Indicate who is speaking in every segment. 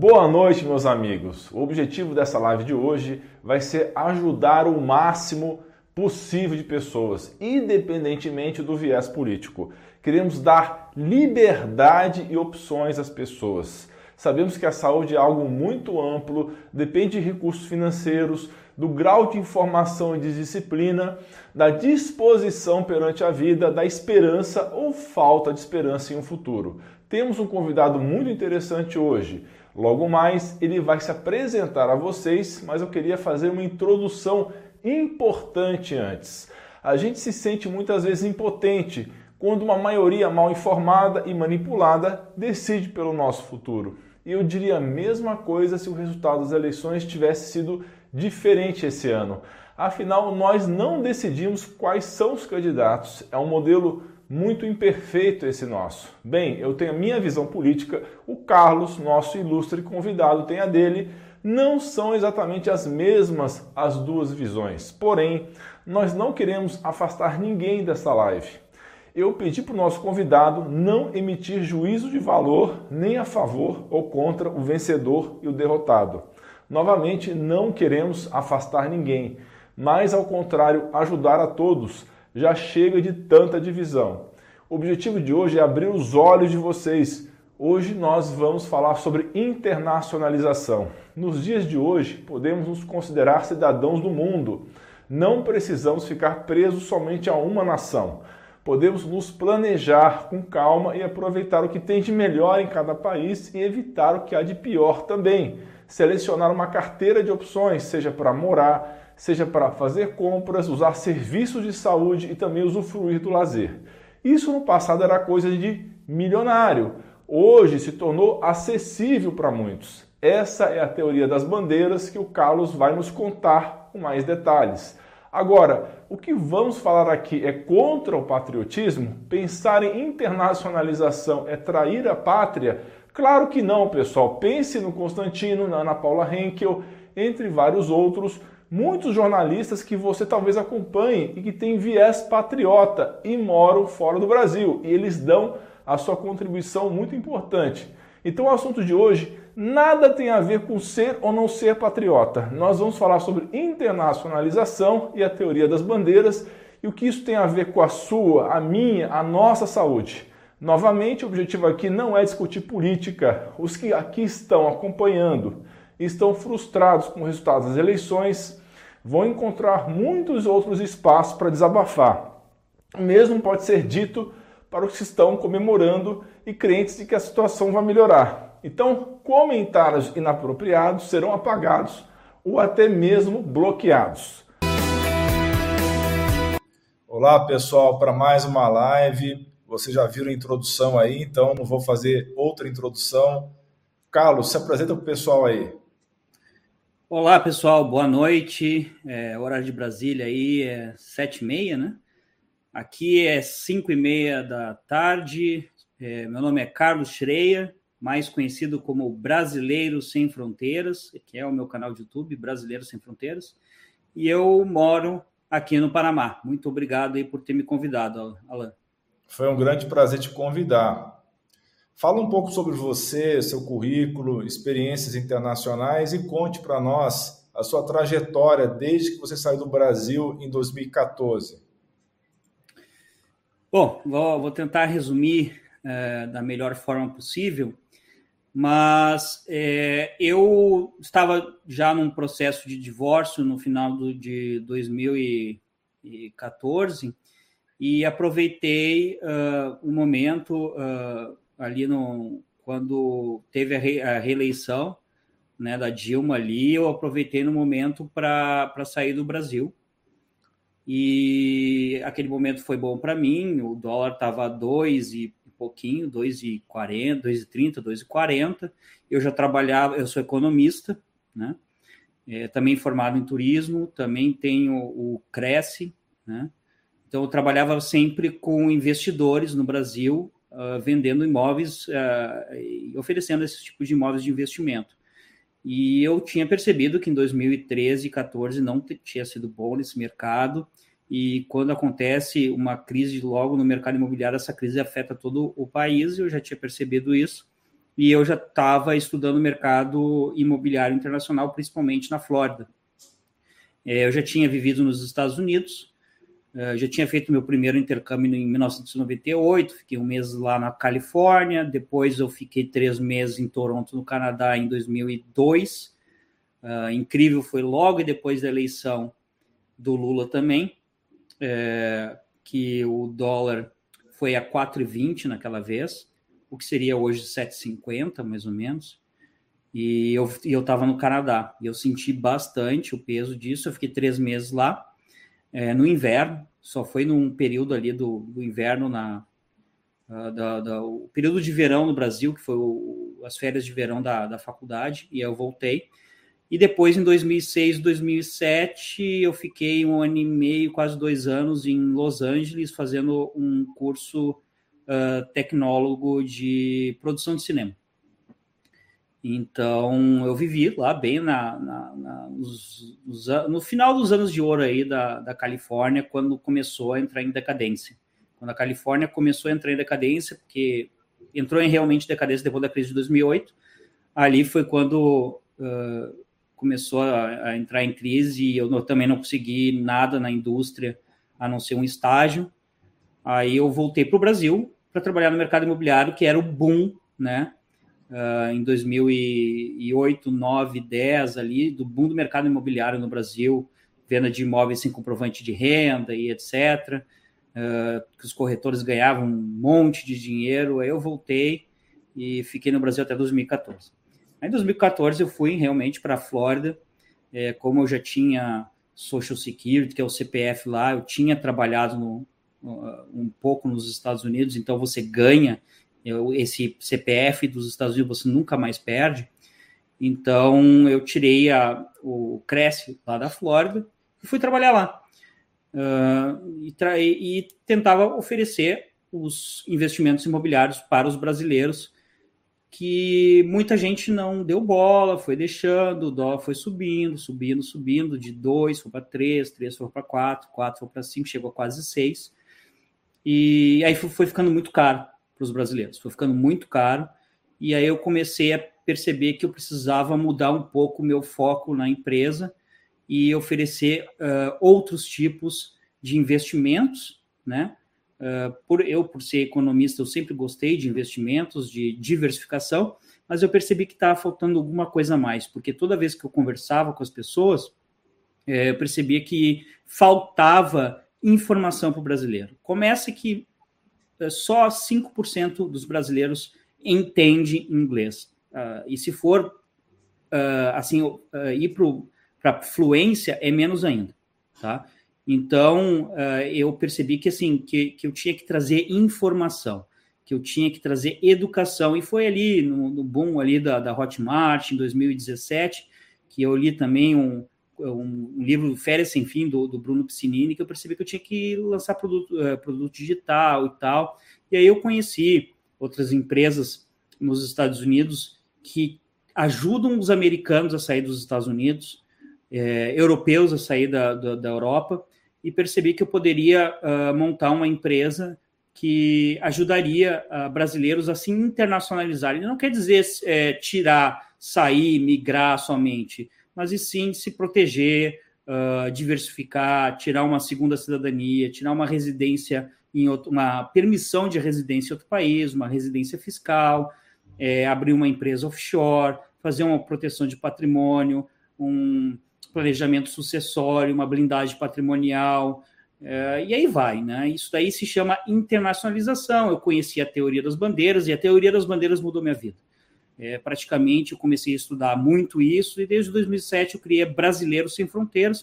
Speaker 1: Boa noite, meus amigos. O objetivo dessa live de hoje vai ser ajudar o máximo possível de pessoas, independentemente do viés político. Queremos dar liberdade e opções às pessoas. Sabemos que a saúde é algo muito amplo, depende de recursos financeiros, do grau de informação e de disciplina, da disposição perante a vida, da esperança ou falta de esperança em um futuro. Temos um convidado muito interessante hoje. Logo mais, ele vai se apresentar a vocês, mas eu queria fazer uma introdução importante antes. A gente se sente muitas vezes impotente quando uma maioria mal informada e manipulada decide pelo nosso futuro. E eu diria a mesma coisa se o resultado das eleições tivesse sido diferente esse ano. Afinal, nós não decidimos quais são os candidatos. É um modelo muito imperfeito esse nosso. Bem, eu tenho a minha visão política, o Carlos, nosso ilustre convidado, tem a dele. Não são exatamente as mesmas as duas visões. Porém, nós não queremos afastar ninguém dessa live. Eu pedi para o nosso convidado não emitir juízo de valor nem a favor ou contra o vencedor e o derrotado. Novamente, não queremos afastar ninguém, mas ao contrário, ajudar a todos. Já chega de tanta divisão. O objetivo de hoje é abrir os olhos de vocês. Hoje nós vamos falar sobre internacionalização. Nos dias de hoje, podemos nos considerar cidadãos do mundo. Não precisamos ficar presos somente a uma nação. Podemos nos planejar com calma e aproveitar o que tem de melhor em cada país e evitar o que há de pior também selecionar uma carteira de opções, seja para morar, seja para fazer compras, usar serviços de saúde e também usufruir do lazer. Isso no passado era coisa de milionário. Hoje se tornou acessível para muitos. Essa é a teoria das bandeiras que o Carlos vai nos contar com mais detalhes. Agora, o que vamos falar aqui é contra o patriotismo? Pensar em internacionalização é trair a pátria? Claro que não, pessoal. Pense no Constantino, na Ana Paula Henkel, entre vários outros, muitos jornalistas que você talvez acompanhe e que têm viés patriota e moram fora do Brasil. E eles dão a sua contribuição muito importante. Então o assunto de hoje nada tem a ver com ser ou não ser patriota. Nós vamos falar sobre internacionalização e a teoria das bandeiras e o que isso tem a ver com a sua, a minha, a nossa saúde. Novamente, o objetivo aqui não é discutir política. Os que aqui estão acompanhando estão frustrados com o resultado das eleições, vão encontrar muitos outros espaços para desabafar. O mesmo pode ser dito para os que estão comemorando e crentes de que a situação vai melhorar. Então, comentários inapropriados serão apagados ou até mesmo bloqueados.
Speaker 2: Olá, pessoal, para mais uma live. Vocês já viram a introdução aí, então não vou fazer outra introdução. Carlos, se apresenta para o pessoal aí.
Speaker 3: Olá, pessoal, boa noite. É, horário de Brasília aí é sete e meia, né? Aqui é cinco e meia da tarde. É, meu nome é Carlos Schreier, mais conhecido como Brasileiro Sem Fronteiras, que é o meu canal de YouTube, Brasileiro Sem Fronteiras. E eu moro aqui no Panamá. Muito obrigado aí por ter me convidado, Alan.
Speaker 2: Foi um grande prazer te convidar. Fala um pouco sobre você, seu currículo, experiências internacionais e conte para nós a sua trajetória desde que você saiu do Brasil em 2014.
Speaker 3: Bom, vou, tentar resumir é, da melhor forma possível, mas é, eu estava já num processo de divórcio no final do, de 2014 e aproveitei uh, o momento uh, ali no, quando teve a, re, a, reeleição né, da Dilma ali, eu aproveitei no momento para sair do Brasil. E aquele momento foi bom para mim, o dólar estava dois e pouquinho, 2,40, 2,30, 2,40. Eu já trabalhava, eu sou economista, né? É, também formado em turismo, também tenho o Cresce, né? Então, eu trabalhava sempre com investidores no Brasil, uh, vendendo imóveis uh, e oferecendo esses tipos de imóveis de investimento. E eu tinha percebido que em 2013 e 2014 não tinha sido bom nesse mercado. E quando acontece uma crise logo no mercado imobiliário, essa crise afeta todo o país. Eu já tinha percebido isso. e eu já estava estudando o mercado imobiliário internacional, principalmente na Flórida. É, eu já tinha vivido nos Estados Unidos, é, já tinha feito meu primeiro intercâmbio em 1998, fiquei um mês lá na Califórnia, depois eu fiquei três meses em Toronto, no Canadá, em 2002. Uh, incrível, foi logo depois da eleição do Lula também, é, que o dólar foi a 4,20 naquela vez, o que seria hoje 7,50, mais ou menos. E eu estava no Canadá, e eu senti bastante o peso disso. Eu fiquei três meses lá, é, no inverno, só foi num período ali do, do inverno, na, uh, da, da, o período de verão no Brasil, que foi o, as férias de verão da, da faculdade, e eu voltei. E depois, em 2006, 2007, eu fiquei um ano e meio, quase dois anos, em Los Angeles, fazendo um curso uh, tecnólogo de produção de cinema. Então, eu vivi lá bem na, na, na nos, nos, no final dos anos de ouro aí da, da Califórnia, quando começou a entrar em decadência. Quando a Califórnia começou a entrar em decadência, porque entrou em realmente decadência depois da crise de 2008, ali foi quando uh, começou a, a, entrar em crise e eu não, também não consegui nada na indústria a não ser um estágio. Aí eu voltei para o Brasil para trabalhar no mercado imobiliário, que era o boom, né? Uh, em 2008, 9, 10 ali, do boom do mercado imobiliário no Brasil, venda de imóveis sem comprovante de renda e etc. Uh, que os corretores ganhavam um monte de dinheiro. Aí eu voltei e fiquei no Brasil até 2014. Aí, em 2014 eu fui realmente para a Flórida, é, como eu já tinha Social Security, que é o CPF lá, eu tinha trabalhado no, um pouco nos Estados Unidos, então você ganha esse CPF dos Estados Unidos, você nunca mais perde. Então eu tirei a, o Cresce lá da Flórida e fui trabalhar lá. Uh, e, e tentava oferecer os investimentos imobiliários para os brasileiros que muita gente não deu bola, foi deixando, o dólar foi subindo, subindo, subindo, de 2 foi para 3, 3 foi para 4, 4 foi para 5, chegou a quase 6. E aí foi ficando muito caro para os brasileiros, foi ficando muito caro. E aí eu comecei a perceber que eu precisava mudar um pouco o meu foco na empresa e oferecer uh, outros tipos de investimentos, né? Uh, por eu, por ser economista, eu sempre gostei de investimentos, de diversificação, mas eu percebi que estava faltando alguma coisa a mais, porque toda vez que eu conversava com as pessoas, eu percebia que faltava informação para o brasileiro. Começa que só 5% dos brasileiros entende inglês. Uh, e se for uh, assim uh, ir para fluência, é menos ainda. Tá? Então, eu percebi que, assim, que, que eu tinha que trazer informação, que eu tinha que trazer educação, e foi ali, no, no boom ali da, da Hotmart, em 2017, que eu li também um, um, um livro Férias Sem Fim, do, do, Bruno Piscinini, que eu percebi que eu tinha que lançar produto, uh, produto digital e tal, e aí eu conheci outras empresas nos Estados Unidos que ajudam os americanos a sair dos Estados Unidos, é, europeus a sair da, da, da Europa, e percebi que eu poderia uh, montar uma empresa que ajudaria uh, brasileiros a se internacionalizarem. Não quer dizer é, tirar, sair, migrar somente, mas e sim se proteger, uh, diversificar, tirar uma segunda cidadania, tirar uma residência em outro, uma permissão de residência em outro país, uma residência fiscal, é, abrir uma empresa offshore, fazer uma proteção de patrimônio, um planejamento sucessório, uma blindagem patrimonial, é, e aí vai, né? Isso daí se chama internacionalização. Eu conheci a teoria das bandeiras e a teoria das bandeiras mudou minha vida. É, praticamente eu comecei a estudar muito isso e desde 2007 eu criei Brasileiros Sem Fronteiras.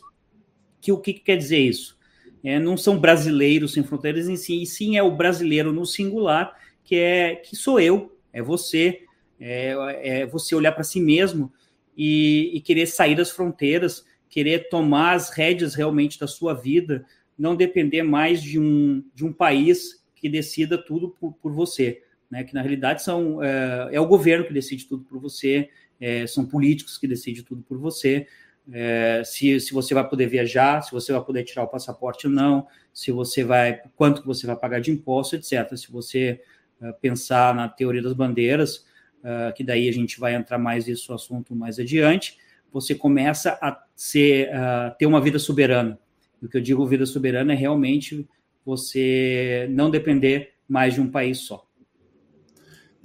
Speaker 3: Que o que, que quer dizer isso? É, não são brasileiros sem fronteiras em si, e sim é o brasileiro no singular, que é que sou eu, é você, é, é você olhar para si mesmo e, e querer sair das fronteiras, querer tomar as rédeas realmente da sua vida, não depender mais de um, de um país que decida tudo por, por você, né? Que na realidade são é, é, o governo que decide tudo por você, é, são políticos que decidem tudo por você. É, se, se você vai poder viajar, se você vai poder tirar o passaporte ou não, se você vai, quanto que você vai pagar de imposto, etc. Se você é, pensar na teoria das bandeiras, uh, que daí a gente vai entrar mais nesse assunto mais adiante, você começa a ser, uh, ter uma vida soberana. O que eu digo vida soberana é realmente você não depender mais de um país só.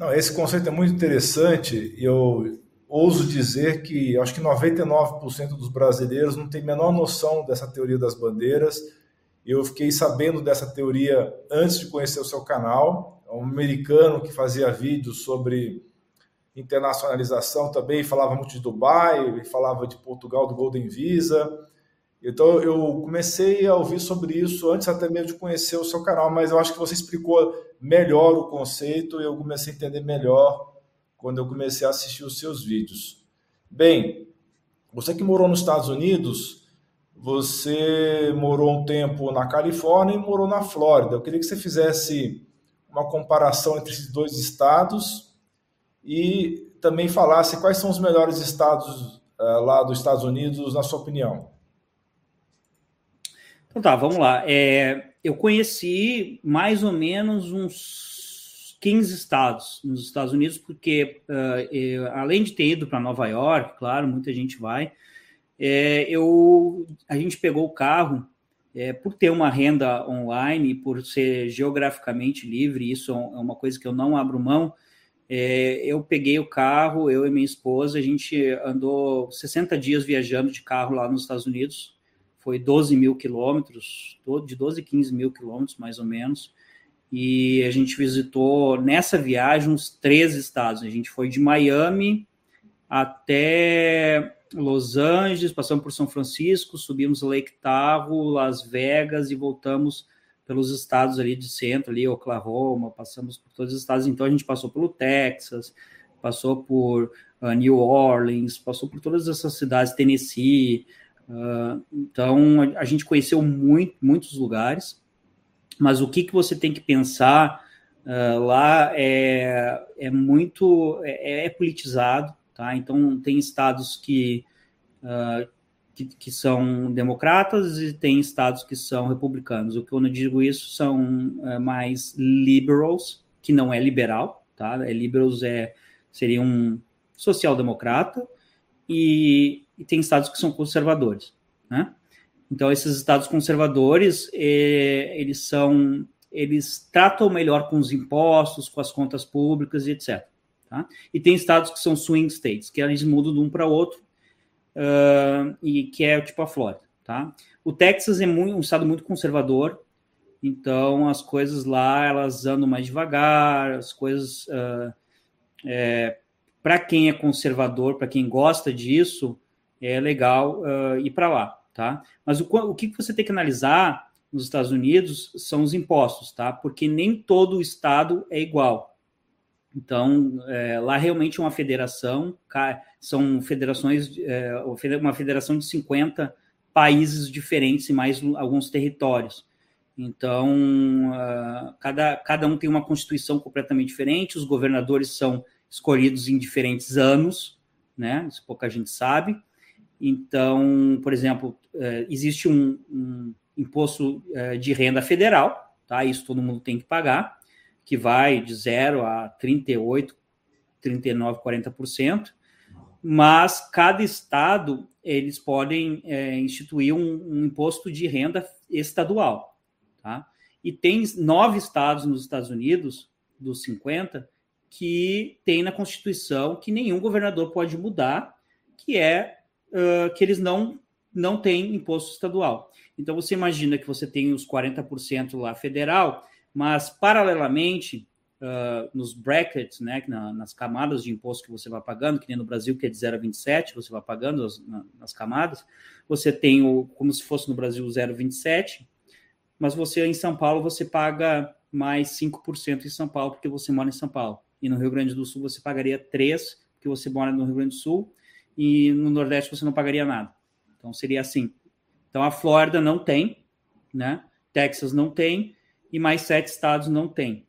Speaker 1: Não, esse conceito é muito interessante e eu ouso dizer que acho que 99% dos brasileiros não tem a menor noção dessa teoria das bandeiras. Eu fiquei sabendo dessa teoria antes de conhecer o seu canal. É um americano que fazia vídeos sobre internacionalização também, falava muito de Dubai, falava de Portugal, do Golden Visa. Então eu comecei a ouvir sobre isso antes até mesmo de conhecer o seu canal, mas eu acho que você explicou melhor o conceito e eu comecei a entender melhor quando eu comecei a assistir os seus vídeos. Bem, você que morou nos Estados Unidos, você morou um tempo na Califórnia e morou na Flórida. Eu queria que você fizesse uma comparação entre esses dois estados e também falasse quais são os melhores estados uh, lá dos Estados Unidos, na sua opinião.
Speaker 3: Então tá, vamos lá. É, eu conheci mais ou menos uns 15 estados nos Estados Unidos, porque uh, eu, além de ter ido para Nova York, claro, muita gente vai, é, eu, a gente pegou o carro é, por ter uma renda online, por ser geograficamente livre, isso é, é uma coisa que eu não abro mão. É, eu peguei o carro, eu e minha esposa, a gente andou 60 dias viajando de carro lá nos Estados Unidos, foi 12 mil quilômetros, de 12 15 mil quilômetros mais ou menos e a gente visitou nessa viagem uns três estados. A gente foi de Miami até Los Angeles, passamos por São Francisco, subimos Lake Tahoe, Las Vegas e voltamos pelos estados ali de centro, ali Oklahoma, passamos por todos os estados. Então a gente passou pelo Texas, passou por uh, New Orleans, passou por todas essas cidades, Tennessee. Uh, então a, gente conheceu muito, muitos lugares mas o que, que você tem que pensar uh, lá é, é muito é, é, politizado, tá? Então tem estados que, uh, que, que, são democratas e tem estados que são republicanos. O que eu digo isso são mais liberals, que não é liberal, tá? É liberals é seria um social-democrata e, e tem estados que são conservadores, né? Então, esses estados conservadores, eh, eles são, eles tratam melhor com os impostos, com as contas públicas e etc. Tá? E tem estados que são swing states, que eles mudam de um para outro, uh, e que é tipo a Flórida. Tá? O Texas é muito, um estado muito conservador, então as coisas lá elas andam mais devagar, as coisas uh, é, para quem é conservador, para quem gosta disso, é legal uh, ir para lá tá? Mas o, o que você tem que analisar nos Estados Unidos são os impostos, tá? Porque nem todo estado é igual. Então, é, lá realmente é uma federação, são federações, é, uma federação de 50 países diferentes e mais alguns territórios. Então, cada, cada um tem uma constituição completamente diferente, os governadores são escolhidos em diferentes anos, né? Isso pouca gente sabe. Então, por exemplo, é, existe um, um imposto é, de renda federal, tá? Isso todo mundo tem que pagar, que vai de 0 a 38, 39, 40%, mas cada estado eles podem é, instituir um, um, imposto de renda estadual, tá? E tem nove estados nos Estados Unidos, dos 50, que tem na Constituição que nenhum governador pode mudar, que é uh, que eles não, não têm imposto estadual. Então, você imagina que você tem os 40% lá federal, mas, paralelamente, uh, nos brackets, né, na, nas camadas de imposto que você vai pagando, que nem no Brasil, que é de 0 a 27, você vai pagando as, na, nas camadas, você tem, o, como se fosse no Brasil, 0,27, mas você, em São Paulo, você paga mais 5% em São Paulo, porque você mora em São Paulo. E no Rio Grande do Sul, você pagaria 3%, porque você mora no Rio Grande do Sul, e no Nordeste você não pagaria nada. Então seria assim. Então a Flórida não tem, né? Texas não tem e mais sete estados não tem.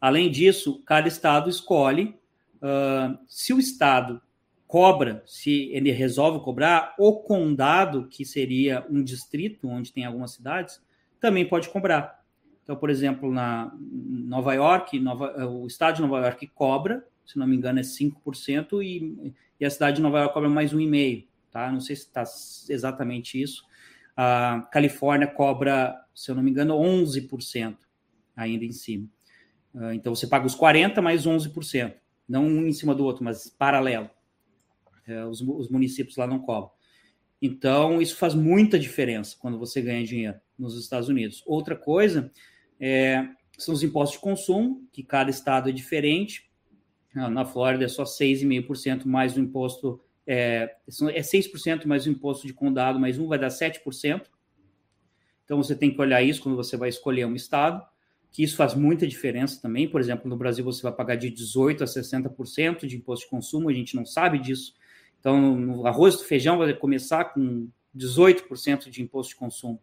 Speaker 3: Além disso, cada estado escolhe uh, se o estado cobra, se ele resolve cobrar, o condado, que seria um distrito onde tem algumas cidades, também pode cobrar. Então, por exemplo, na Nova York, Nova, o estado de Nova York cobra se não me engano, é 5%, e, e a cidade de Nova York cobra mais 1,5%, tá? Não sei se está exatamente isso. A Califórnia cobra, se eu não me engano, 11% ainda em cima. Uh, então você paga os 40% mais 11%, não um em cima do outro, mas paralelo. Uh, os, os municípios lá não cobram. Então, isso faz muita diferença quando você ganha dinheiro nos Estados Unidos. Outra coisa é, são os impostos de consumo, que cada estado é diferente. Ah, na Flórida é só 6,5% mais o imposto, é, é 6% mais o imposto de condado, mais um vai dar 7%. Então você tem que olhar isso quando você vai escolher um estado, que isso faz muita diferença também. Por exemplo, no Brasil você vai pagar de 18% a 60% de imposto de consumo, a gente não sabe disso. Então, no arroz e feijão vai começar com 18% de imposto de consumo.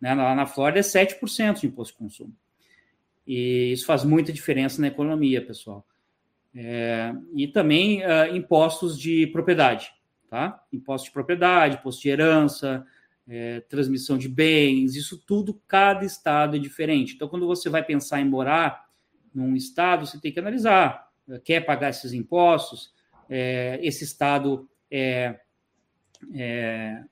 Speaker 3: Né? Lá na Flórida é 7% de imposto de consumo. E isso faz muita diferença na economia, pessoal. É, e também uh, impostos de propriedade, tá? Imposto de propriedade, imposto de herança, é, transmissão de bens, isso tudo, cada estado é diferente. Então, quando você vai pensar em morar num estado, você tem que analisar, quer pagar esses impostos, é, esse estado é, é,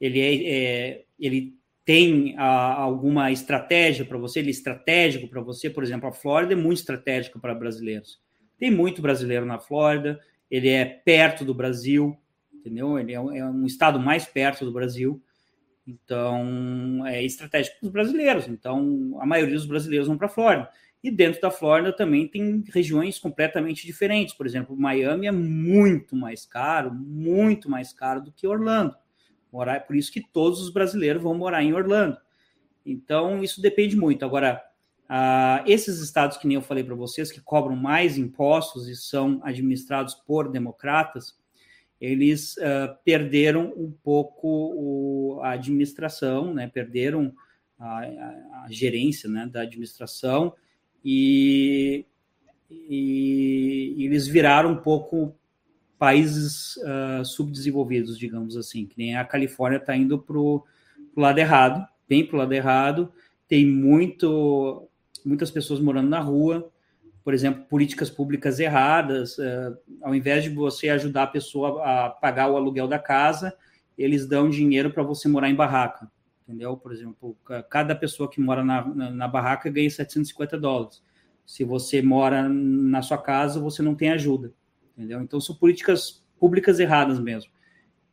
Speaker 3: ele, é, é ele tem a, alguma estratégia para você, ele é estratégico para você, por exemplo, a Flórida é muito estratégica para brasileiros. Tem muito brasileiro na Flórida, ele é perto do Brasil, entendeu? Ele é um, é um estado mais perto do Brasil, então é estratégico para os brasileiros. Então a maioria dos brasileiros vão para a Flórida. E dentro da Flórida também tem regiões completamente diferentes. Por exemplo, Miami é muito mais caro, muito mais caro do que Orlando. Morar, por isso que todos os brasileiros vão morar em Orlando. Então, isso depende muito. Agora, uh, esses estados que nem eu falei para vocês, que cobram mais impostos e são administrados por democratas, eles uh, perderam um pouco o, a administração, né? perderam a, a, a gerência né? da administração e, e, eles viraram um pouco países uh, subdesenvolvidos, digamos assim, que nem a Califórnia está indo para o lado errado, bem para o lado errado, tem muito, muitas pessoas morando na rua, por exemplo, políticas públicas erradas, uh, ao invés de você ajudar a pessoa a pagar o aluguel da casa, eles dão dinheiro para você morar em barraca entendeu? Por exemplo, cada pessoa que mora na, na, na, barraca ganha 750 dólares. Se você mora na sua casa, você não tem ajuda, entendeu? Então, são políticas públicas erradas mesmo.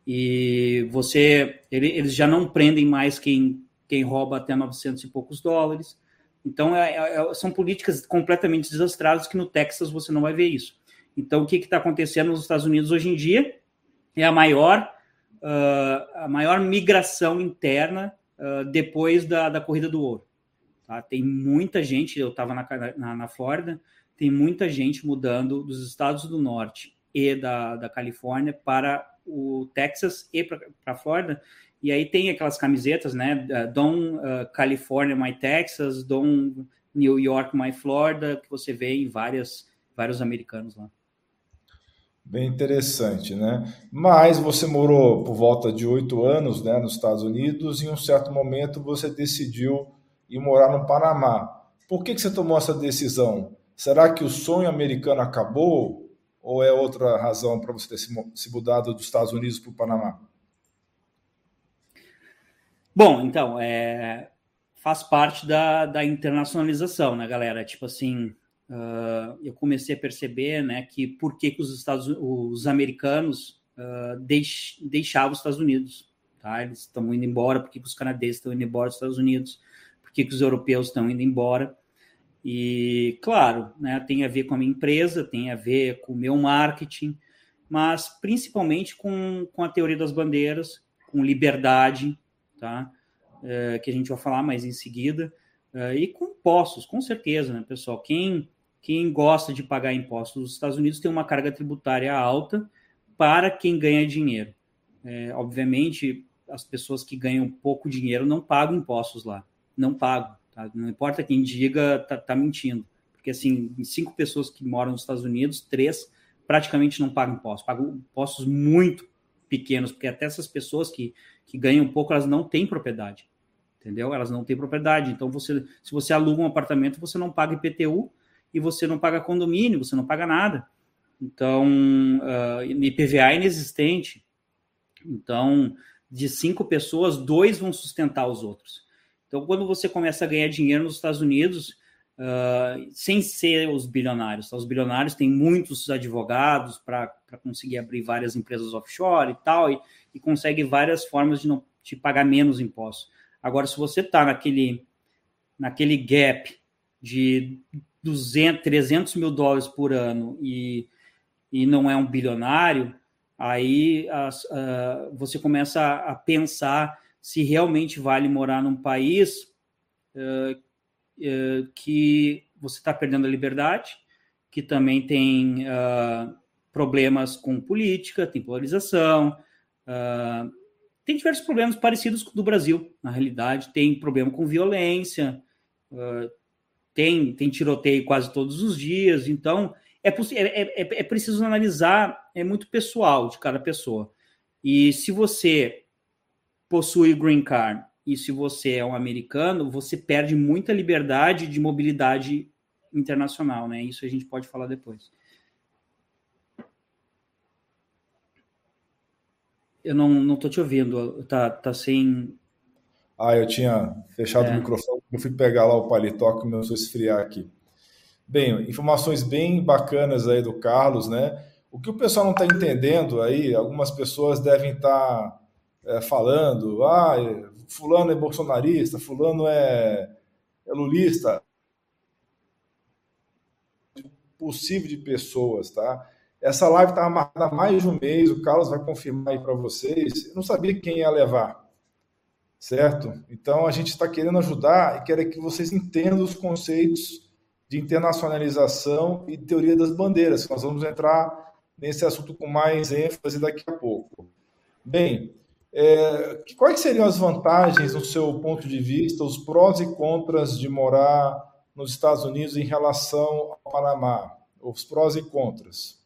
Speaker 3: E você, ele, eles já não prendem mais quem, quem rouba até 900 e poucos dólares. Então, é, é, é, são políticas completamente desastradas que no Texas você não vai ver isso. Então, o que está acontecendo nos Estados Unidos hoje em dia é a maior, uh, a maior migração interna uh, depois da, da corrida do ouro. Tá? Tem muita gente, eu estava na, na, na, Flórida, tem muita gente mudando dos estados do norte e da, da Califórnia para o Texas e para a Flórida. E aí tem aquelas camisetas, né? Don uh, California, my Texas, Don New York, my Florida, que você vê em várias, vários americanos lá.
Speaker 1: Bem interessante, né? Mas você morou por volta de oito anos né, nos Estados Unidos e em um certo momento você decidiu ir morar no Panamá. Por que, que você tomou essa decisão? Será que o sonho americano acabou ou é outra razão para você ter se mudado dos Estados Unidos para o Panamá?
Speaker 3: Bom, então, é, faz parte da, da internacionalização, né, galera? Tipo assim, uh, eu comecei a perceber né, que por que, que os, Estados, os americanos uh, deix, deixavam os Estados Unidos. Tá? Eles estão indo embora, por que, que os canadenses estão indo embora dos Estados Unidos, por que, que os europeus estão indo embora. E, claro, né, tem a ver com a minha empresa, tem a ver com o meu marketing, mas principalmente com, com a teoria das bandeiras, com liberdade, tá? É, que a gente vai falar mais em seguida, é, e com impostos, com certeza, né, pessoal? Quem quem gosta de pagar impostos nos Estados Unidos tem uma carga tributária alta para quem ganha dinheiro. É, obviamente, as pessoas que ganham pouco dinheiro não pagam impostos lá, não pagam. Tá? Não importa quem diga, tá, tá mentindo. Porque, assim, cinco pessoas que moram nos Estados Unidos, três praticamente não pagam impostos, pagam impostos muito pequenos, porque até essas pessoas que, que ganham pouco, elas não têm propriedade, entendeu? Elas não têm propriedade. Então, você, se você aluga um apartamento, você não paga IPTU, e você não paga condomínio, você não paga nada. Então, uh, IPVA é inexistente. Então, de cinco pessoas, dois vão sustentar os outros. Então, quando você começa a ganhar dinheiro nos Estados Unidos, uh, sem ser os bilionários, tá? os bilionários têm muitos advogados para conseguir abrir várias empresas offshore e tal, e, e consegue várias formas de não te pagar menos impostos. Agora, se você está naquele, naquele gap de 200, 300 mil dólares por ano e, e não é um bilionário, aí as, uh, você começa a, a, pensar se realmente vale morar num país uh, uh, que você está perdendo a liberdade, que também tem problemas com política, tem polarização, tem diversos problemas parecidos com o do Brasil, na realidade, tem problema com violência, tem, tem tiroteio quase todos os dias, então é, é, é, é preciso analisar, é muito pessoal de cada pessoa. E se você possui green card e se você é um americano, você perde muita liberdade de mobilidade internacional, né? Isso a gente pode falar depois. Eu não, não tô te ouvindo, tá, tá sem.
Speaker 1: Ah, eu tinha fechado é. o microfone, eu fui pegar lá o paletó que começou a esfriar aqui. Bem, informações bem bacanas aí do Carlos, né? O que o pessoal não está entendendo aí, algumas pessoas devem estar tá, é, falando, ah, fulano é bolsonarista, fulano é, é lulista. Possível de pessoas, tá? Essa live estava marcada há mais de um mês, o Carlos vai confirmar aí para vocês. Eu não sabia quem ia levar, certo? Então a gente está querendo ajudar e quer que vocês entendam os conceitos de internacionalização e teoria das bandeiras. Nós vamos entrar nesse assunto com mais ênfase daqui a pouco. Bem, é, quais seriam as vantagens, no seu ponto de vista, os prós e contras de morar nos Estados Unidos em relação ao Panamá? Os prós e contras.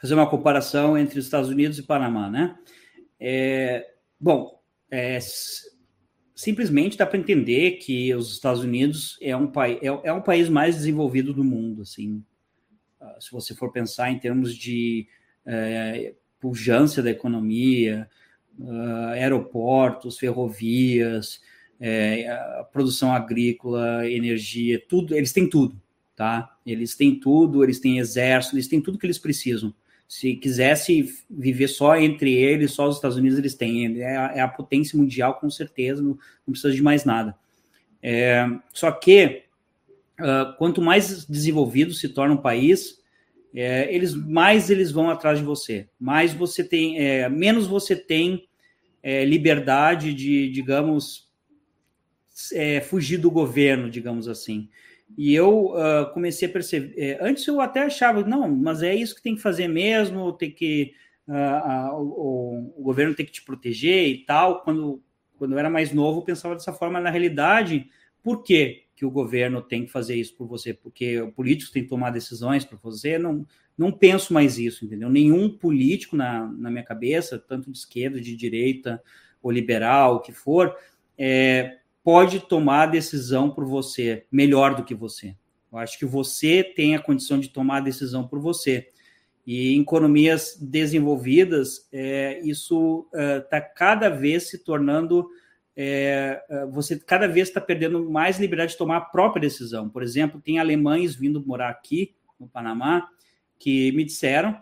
Speaker 3: Fazer uma comparação entre os Estados Unidos e Panamá, né? É, bom, é, simplesmente dá para entender que os Estados Unidos é um, é, é um país mais desenvolvido do mundo, assim, uh, se você for pensar em termos de uh, pujança da economia, uh, aeroportos, ferrovias, uh, produção agrícola, energia, tudo, eles têm tudo, tá? Eles têm tudo, eles têm exército, eles têm tudo que eles precisam. Se quisesse viver só entre eles, só os Estados Unidos eles têm. É a, é a potência mundial, com certeza, não, não precisa de mais nada. É, só que, uh, quanto mais desenvolvido se torna um país, é, eles mais eles vão atrás de você. Mais você tem, é, menos você tem é, liberdade de, digamos, é, fugir do governo, digamos assim. E eu uh, comecei a perceber. É, antes eu até achava, não, mas é isso que tem que fazer mesmo, tem que. Uh, uh, o, o, governo tem que te proteger e tal. Quando, quando eu era mais novo, eu pensava dessa forma. Na realidade, por que, que o governo tem que fazer isso por você? Porque o político tem que tomar decisões para você? Não, não penso mais isso, entendeu? Nenhum político na, na minha cabeça, tanto de esquerda, de direita ou liberal, o que for, é, pode tomar a decisão por você melhor do que você. Eu acho que você tem a condição de tomar a decisão por você. E em economias desenvolvidas, é, isso está é, cada vez se tornando. É, é você cada vez está perdendo mais liberdade de tomar a própria decisão. Por exemplo, tem alemães vindo morar aqui no Panamá que me disseram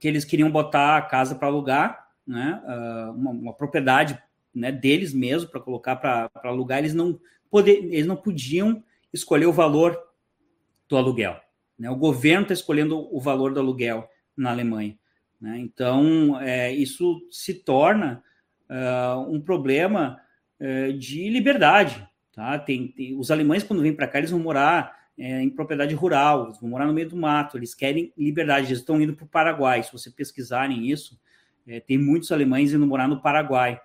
Speaker 3: que eles queriam botar a casa para alugar, né, ah, uma, uma propriedade né, deles mesmo para colocar para alugar, eles não, poder, eles não podiam escolher o valor do aluguel. Né? O governo está escolhendo o valor do aluguel na Alemanha. Né? Então, é, isso se torna uh, um problema uh, de liberdade. Tá? Tem, tem, os alemães, quando vêm para cá, eles vão morar é, em propriedade rural, eles vão morar no meio do mato, eles querem liberdade, eles estão indo para o Paraguai. Se você pesquisarem isso, é, tem muitos alemães indo morar no Paraguai.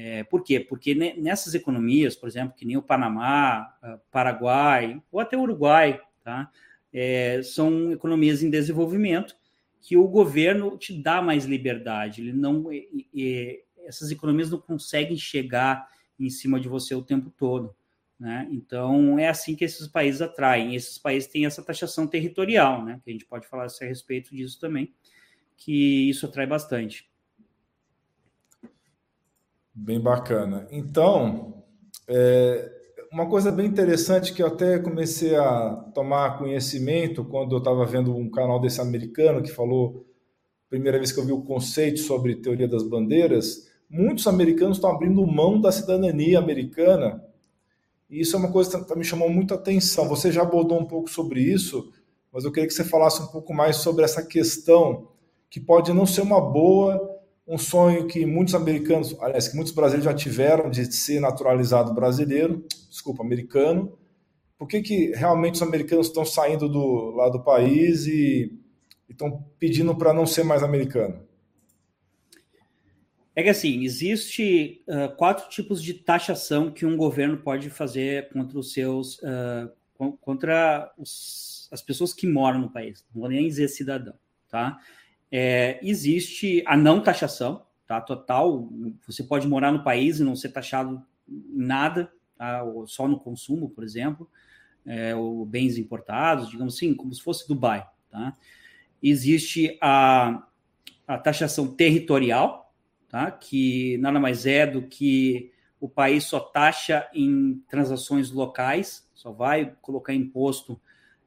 Speaker 3: É, por quê? Porque nessas economias, por exemplo, que nem o Panamá, ah, Paraguai ou até o Uruguai, tá? É, são economias em desenvolvimento que o governo te dá mais liberdade. Ele não, essas economias não conseguem chegar em cima de você o tempo todo. Né? Então, é assim que esses países atraem. Esses países têm essa taxação territorial, né? que a gente pode falar a respeito disso também, que isso atrai bastante.
Speaker 1: Bem bacana. Então, é, uma coisa bem interessante que eu até comecei a tomar conhecimento quando eu estava vendo um canal desse americano que falou, primeira vez que eu vi o conceito sobre teoria das bandeiras, muitos americanos estão abrindo mão da cidadania americana e isso é uma coisa que me chamou muita atenção. Você já abordou um pouco sobre isso, mas eu queria que você falasse um pouco mais sobre essa questão que pode não ser uma boa, um sonho que muitos americanos, aliás, que muitos brasileiros já tiveram de ser naturalizado brasileiro, desculpa, americano. Por que, que realmente os americanos estão saindo do, lá do país e estão pedindo para não ser mais americano?
Speaker 3: É que assim, existe uh, quatro tipos de taxação que um governo pode fazer contra os seus uh, contra os, as pessoas que moram no país, não vou nem dizer cidadão, tá? É, existe a não taxação, tá? Total, você pode morar no país e não ser taxado em nada, tá? ou só no consumo, por exemplo, é, ou bens importados, digamos assim, como se fosse Dubai, tá? Existe a, a taxação territorial, tá? que nada mais é do que o país só taxa em transações locais, só vai colocar imposto,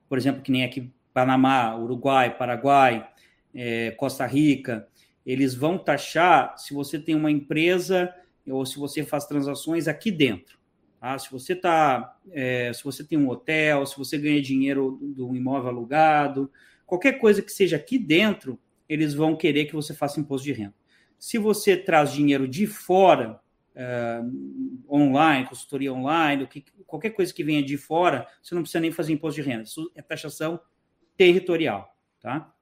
Speaker 3: por exemplo, que nem aqui Panamá, Uruguai, Paraguai, é, Costa Rica, eles vão taxar se você tem uma empresa ou se você faz transações aqui dentro. Tá? Se você tá, é, se você tem um hotel, se você ganha dinheiro do imóvel alugado, qualquer coisa que seja aqui dentro, eles vão querer que você faça imposto de renda. Se você traz dinheiro de fora, uh, online, consultoria online, que, qualquer coisa que venha de fora, você não precisa nem fazer imposto de renda. Isso é taxação territorial, tá?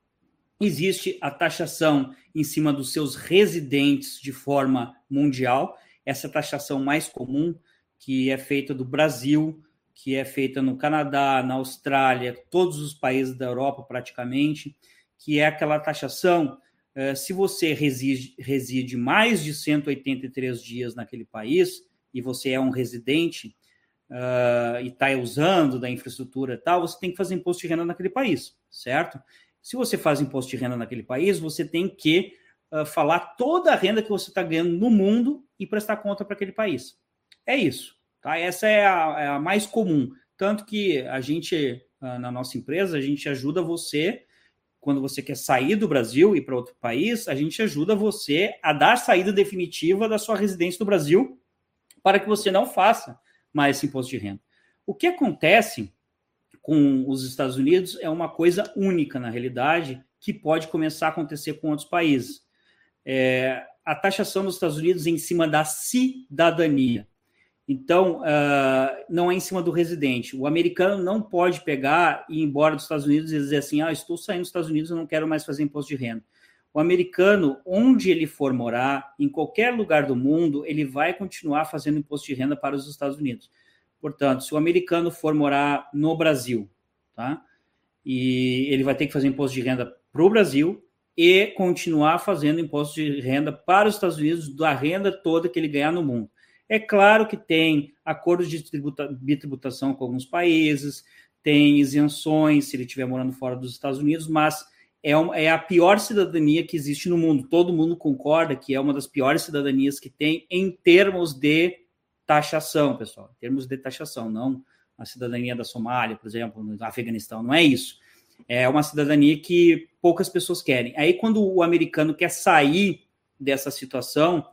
Speaker 3: Existe a taxação em cima dos seus residentes de forma mundial, essa taxação mais comum, que é feita do Brasil, que é feita no Canadá, na Austrália, todos os países da Europa praticamente, que é aquela taxação eh, se você reside, reside mais de 183 dias naquele país e você é um residente uh, e está usando da infraestrutura e tal, você tem que fazer imposto de renda naquele país, certo? Se você faz imposto de renda naquele país, você tem que uh, falar toda a renda que você está ganhando no mundo e prestar conta para aquele país. É isso, tá? Essa é a, é a mais comum. Tanto que a gente, uh, na nossa empresa, a gente ajuda você quando você quer sair do Brasil e para outro país, a gente ajuda você a dar saída definitiva da sua residência no Brasil para que você não faça mais esse imposto de renda. O que acontece com os Estados Unidos é uma coisa única, na realidade, que pode começar a acontecer com outros países. É, a taxação dos Estados Unidos é em cima da cidadania. Então, uh, não é em cima do residente. O americano não pode pegar e ir embora dos Estados Unidos e dizer assim: ah, estou saindo dos Estados Unidos, eu não quero mais fazer imposto de renda. O americano, onde ele for morar, em qualquer lugar do mundo, ele vai continuar fazendo imposto de renda para os Estados Unidos. Portanto, se o americano for morar no Brasil, tá? E ele vai ter que fazer imposto de renda para o Brasil e continuar fazendo imposto de renda para os Estados Unidos da renda toda que ele ganhar no mundo. É claro que tem acordos de bitributação com alguns países, tem isenções se ele estiver morando fora dos Estados Unidos, mas é, uma, é, a pior cidadania que existe no mundo. Todo mundo concorda que é uma das piores cidadanias que tem em termos de taxação, pessoal. Em termos de taxação, não a cidadania da Somália, por exemplo, no Afeganistão. Não é isso. É uma cidadania que poucas pessoas querem. Aí, quando o americano quer sair dessa situação,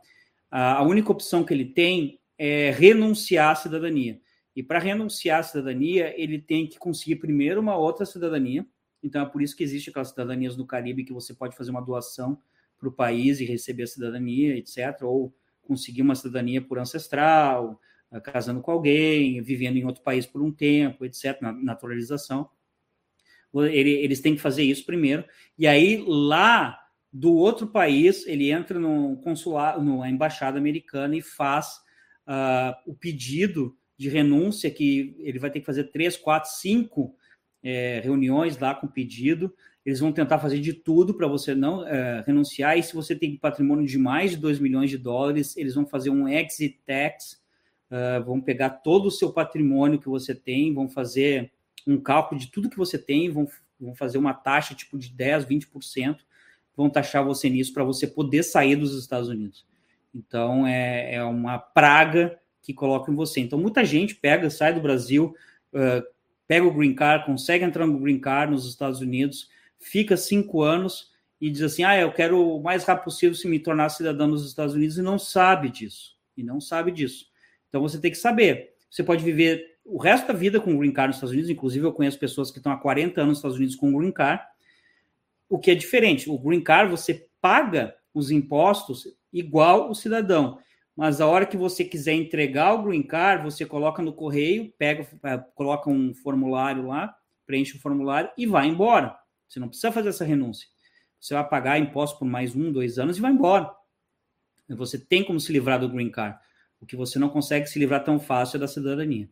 Speaker 3: a única opção que ele tem é renunciar à cidadania. E para renunciar à cidadania, ele tem que conseguir primeiro uma outra cidadania. Então é por isso que existe aquelas cidadanias no Caribe que você pode fazer uma doação para o país e receber a cidadania, etc. Ou conseguir uma cidadania por ancestral, ah, casando com alguém, vivendo em outro país por um tempo, etc. Naturalização. Eles têm que fazer isso primeiro. E aí lá do outro país, ele entra no consulado, na embaixada americana e faz uh, o pedido de renúncia, que ele vai ter que fazer três, quatro, cinco é, reuniões lá com o pedido. Eles vão tentar fazer de tudo para você não é, renunciar. E se você tem patrimônio de mais de 2 milhões de dólares, eles vão fazer um exit tax uh, vão pegar todo o seu patrimônio que você tem, vão fazer um cálculo de tudo que você tem, vão, vão fazer uma taxa tipo de 10, 20%, vão taxar você nisso para você poder sair dos Estados Unidos. Então é, é uma praga que colocam em você. Então muita gente pega, sai do Brasil, uh, pega o green card, consegue entrar no green card nos Estados Unidos, fica cinco anos e diz assim: ah, eu quero o mais rápido possível se me tornar cidadão dos Estados Unidos e não sabe disso. E não sabe disso. Então você tem que saber. Você pode viver o resto da vida com green card nos Estados Unidos, inclusive eu conheço pessoas que estão há 40 anos nos Estados Unidos com green card, o que é diferente. O green card você paga os impostos igual o cidadão. Mas a hora que você quiser entregar o green card, você coloca no correio, pega, é, coloca um formulário lá, preenche o formulário e vai embora. Você não precisa fazer essa renúncia. Você vai pagar imposto por mais um, dois anos e vai embora. Você tem como se livrar do green card. O que você não consegue se livrar tão fácil é da cidadania.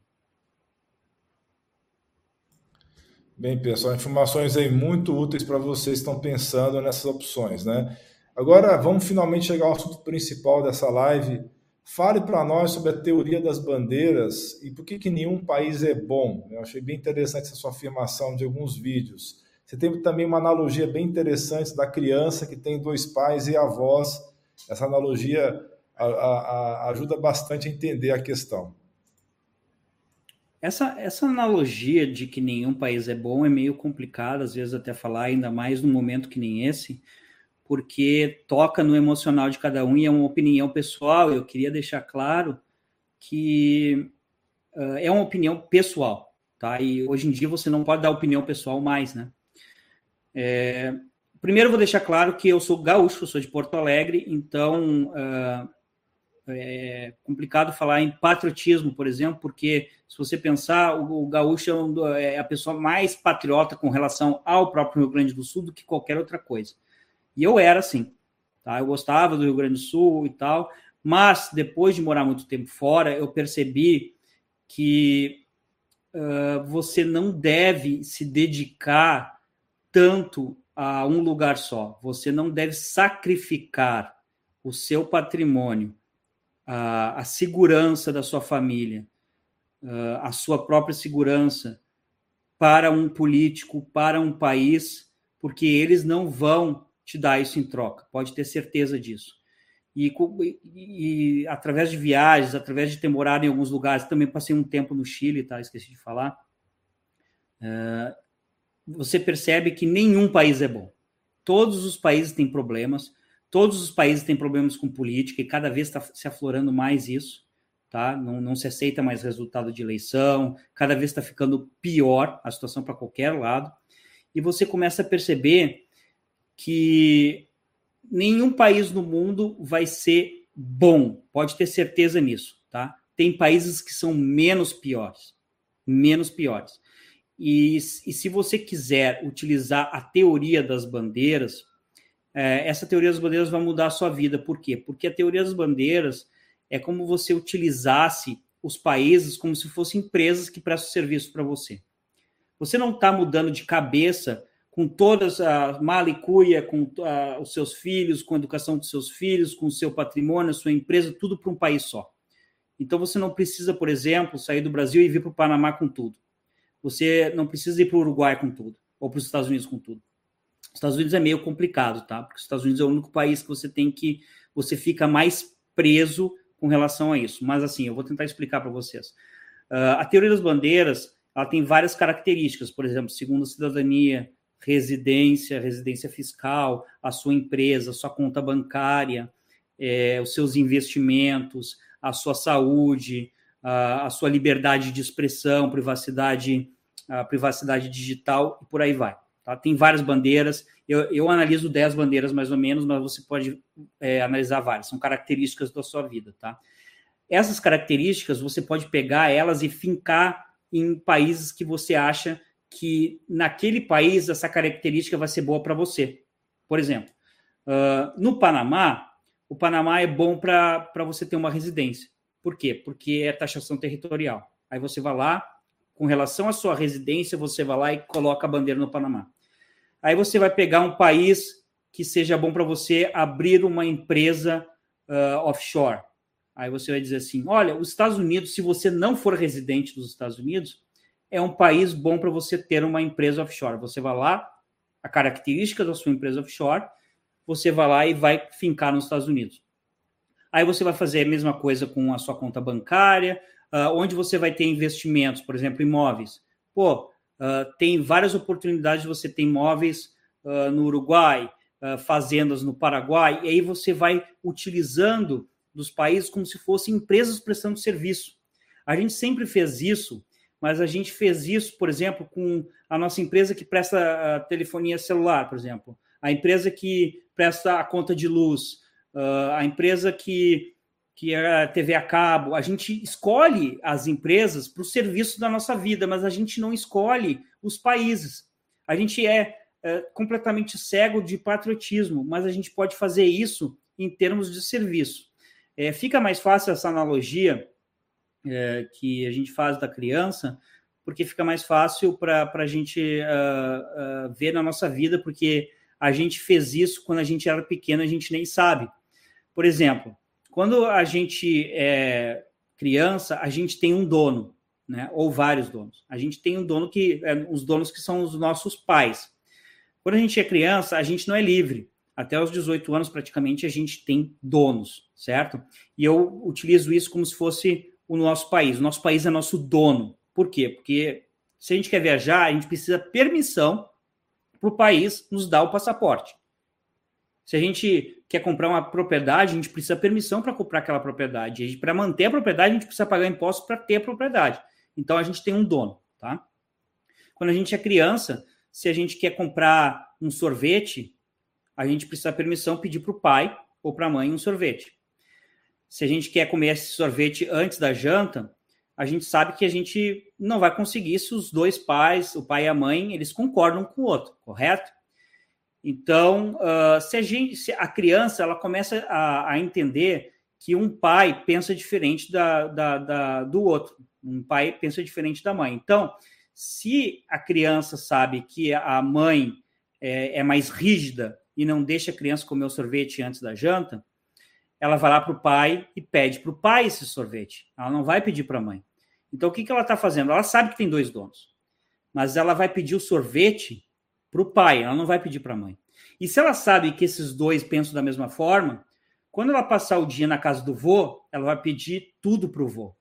Speaker 1: Bem, pessoal, informações aí muito úteis para vocês que estão pensando nessas opções, né? Agora vamos finalmente chegar ao assunto principal dessa live. Fale para nós sobre a teoria das bandeiras e por que, que nenhum país é bom. Eu achei bem interessante essa sua afirmação de alguns vídeos. Você tem também uma analogia bem interessante da criança que tem dois pais e avós. Essa analogia a, a, a ajuda bastante a entender a questão.
Speaker 3: Essa, essa analogia de que nenhum país é bom é meio complicada, às vezes até falar, ainda mais num momento que nem esse, porque toca no emocional de cada um e é uma opinião pessoal. Eu queria deixar claro que uh, é uma opinião pessoal, tá? E hoje em dia você não pode dar opinião pessoal mais, né? É, primeiro, vou deixar claro que eu sou gaúcho, eu sou de Porto Alegre, então uh, é complicado falar em patriotismo, por exemplo, porque se você pensar, o, o gaúcho é, é, a pessoa mais patriota com relação ao próprio Rio Grande do Sul do que qualquer outra coisa. E eu era assim, tá? Eu gostava do Rio Grande do Sul e tal, mas depois de morar muito tempo fora, eu percebi que uh, você não deve se dedicar tanto a um lugar só. Você não deve sacrificar o seu patrimônio a, a segurança da sua família, a sua própria segurança para um político, para um país, porque eles não vão te dar isso em troca, pode ter certeza disso. E, e, e, através de viagens, através de ter morado em alguns lugares, também passei um tempo no Chile, tá? Esqueci de falar. Uh, você percebe que nenhum país é bom. Todos os países têm problemas, Todos os países têm problemas com política e cada vez está se aflorando mais isso, tá? Não, não se aceita mais resultado de eleição, cada vez está ficando pior a situação para qualquer lado. E você começa a perceber que nenhum país no mundo vai ser bom, pode ter certeza nisso, tá? Tem países que são menos piores, menos piores. E, e se você quiser utilizar a teoria das bandeiras, é, essa teoria das bandeiras vai mudar a sua vida. Por quê? Porque a teoria das bandeiras é como você utilizasse os países como se fossem empresas que prestam serviço para você. Você não está mudando de cabeça com todas a malicuia, com a, os seus filhos, com a educação dos seus filhos, com o seu patrimônio, a sua empresa, tudo para um país só. Então você não precisa, por exemplo, sair do Brasil e vir para o Panamá com tudo. Você não precisa ir para o Uruguai com tudo, ou para os Estados Unidos com tudo. Estados Unidos é meio complicado, tá? Porque os Estados Unidos é o único país que você tem que você fica mais preso com relação a isso. Mas assim, eu vou tentar explicar para vocês. Uh, a teoria das bandeiras ela tem várias características, por exemplo, segundo cidadania, residência, residência fiscal, a sua empresa, sua conta bancária, é, os seus investimentos, a sua saúde, a, a sua liberdade de expressão, privacidade, a privacidade digital e por aí vai. Tá? Tem várias bandeiras. Eu, eu analiso 10 bandeiras mais ou menos, mas você pode é, analisar várias. São características da sua vida. Tá? Essas características você pode pegar elas e fincar em países que você acha que naquele país essa característica vai ser boa para você. Por exemplo, uh, no Panamá, o Panamá é bom para você ter uma residência. Por quê? Porque é taxação territorial. Aí você vai lá, com relação à sua residência, você vai lá e coloca a bandeira no Panamá. Aí você vai pegar um país que seja bom para você abrir uma empresa uh, offshore. Aí você vai dizer assim: olha, os Estados Unidos, se você não for residente dos Estados Unidos, é um país bom para você ter uma empresa offshore. Você vai lá, a característica da sua empresa offshore, você vai lá e vai fincar nos Estados Unidos. Aí você vai fazer a mesma coisa com a sua conta bancária, uh, onde você vai ter investimentos, por exemplo, imóveis. Pô, uh, tem várias oportunidades de você ter imóveis uh, no Uruguai, fazendas no Paraguai, e aí você vai utilizando dos países como se fossem empresas prestando serviço. A gente sempre fez isso, mas a gente fez isso, por exemplo, com a nossa empresa que presta telefonia celular, por exemplo, a empresa que presta a conta de luz, a empresa que que é a TV a cabo. A gente escolhe as empresas para o serviço da nossa vida, mas a gente não escolhe os países. A gente é, é, completamente cego de patriotismo, mas a gente pode fazer isso em termos de serviço. É, fica mais fácil essa analogia é, que a gente faz da criança, porque fica mais fácil para a gente uh, uh, ver na nossa vida, porque a gente fez isso quando a gente era pequeno, a gente nem sabe. Por exemplo, quando a gente é criança, a gente tem um dono, né? Ou vários donos. A gente tem um dono que é, os donos que são os nossos pais. Quando a gente é criança, a gente não é livre. Até os 18 anos, praticamente, a gente tem donos, certo? E eu utilizo isso como se fosse o nosso país. O nosso país é nosso dono. Por quê? Porque se a gente quer viajar, a gente precisa permissão para o país nos dar o passaporte. Se a gente quer comprar uma propriedade, a gente precisa permissão para comprar aquela propriedade. Para manter a propriedade, a gente precisa pagar impostos para ter a propriedade. Então a gente tem um dono, tá? Quando a gente é criança, se a gente quer comprar um sorvete, a gente precisa permissão pedir para o pai ou para a mãe um sorvete. Se a gente quer comer esse sorvete antes da janta, a gente sabe que a gente não vai conseguir se os dois pais, o pai e a mãe, eles concordam com o outro, correto? Então, uh, se, a gente, se a criança ela começa a, a entender que um pai pensa diferente da, da, da, do outro, um pai pensa diferente da mãe. Então, se a criança sabe que a mãe é, é mais rígida e não deixa a criança comer o sorvete antes da janta, ela vai lá para o pai e pede para o pai esse sorvete. Ela não vai pedir para a mãe. Então, o que, que ela está fazendo? Ela sabe que tem dois donos, mas ela vai pedir o sorvete para o pai, ela não vai pedir para a mãe. E se ela sabe que esses dois pensam da mesma forma, quando ela passar o dia na casa do vô, ela vai pedir tudo para o vô.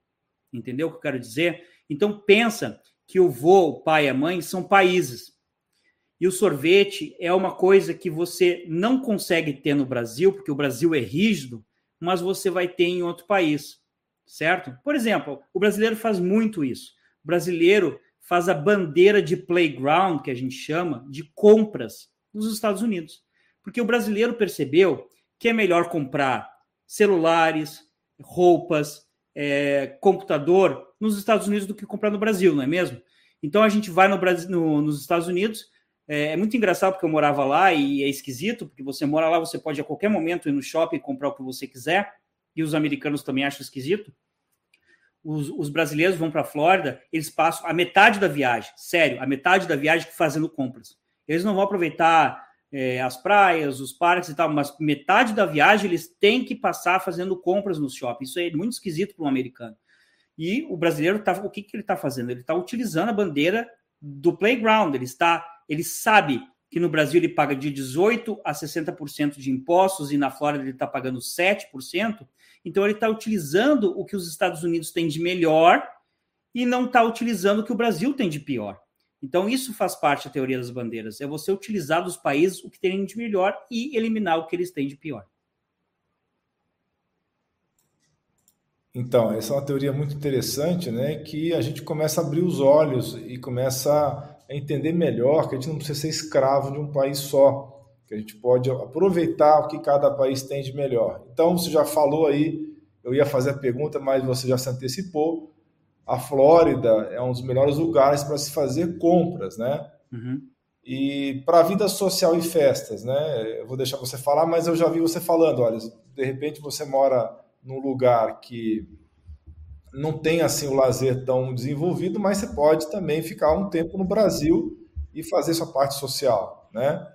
Speaker 3: Entendeu o que eu quero dizer? Então pensa que o vô, o pai e a mãe são países. E o sorvete é uma coisa que você não consegue ter no Brasil, porque o Brasil é rígido, mas você vai ter em outro país, certo? Por exemplo, o brasileiro faz muito isso. O brasileiro faz a bandeira de playground, que a gente chama, de compras nos Estados Unidos. Porque o brasileiro percebeu que é melhor comprar celulares, roupas, é, computador nos Estados Unidos do que comprar no Brasil, não é mesmo? Então a gente vai no Brasil, no, nos Estados Unidos. É, é, muito engraçado porque eu morava lá e é esquisito, porque você mora lá, você pode a qualquer momento ir no shopping comprar o que você quiser, e os americanos também acham esquisito os, os brasileiros vão para a Flórida, eles passam a metade da viagem, sério, a metade da viagem fazendo compras. Eles não vão aproveitar é, as praias, os parques e tal, mas metade da viagem eles têm que passar fazendo compras no shopping. Isso é muito esquisito para um americano. E o brasileiro tá, o que, que ele está fazendo? Ele está utilizando a bandeira do playground. Ele está, ele sabe que no Brasil ele paga de 18 a 60% de impostos e na Flórida ele está pagando 7%. Então, ele está utilizando o que os Estados Unidos têm de melhor e não está utilizando o que o Brasil tem de pior. Então, isso faz parte da teoria das bandeiras: é você utilizar dos países o que tem de melhor e eliminar o que eles têm de pior.
Speaker 1: Então, essa é uma teoria muito interessante, né? Que a gente começa a abrir os olhos e começa a entender melhor que a gente não precisa ser escravo de um país só que a gente pode aproveitar o que cada país tem de melhor. Então, você já falou aí, eu ia fazer a pergunta, mas você já se antecipou. A Flórida é um dos melhores lugares para se fazer compras, né? Uhum. E para a vida social e festas, né? Eu vou deixar você falar, mas eu já vi você falando, olha, de repente você mora num lugar que não tem assim o lazer tão desenvolvido, mas você pode também ficar um tempo no Brasil e fazer sua parte social, né?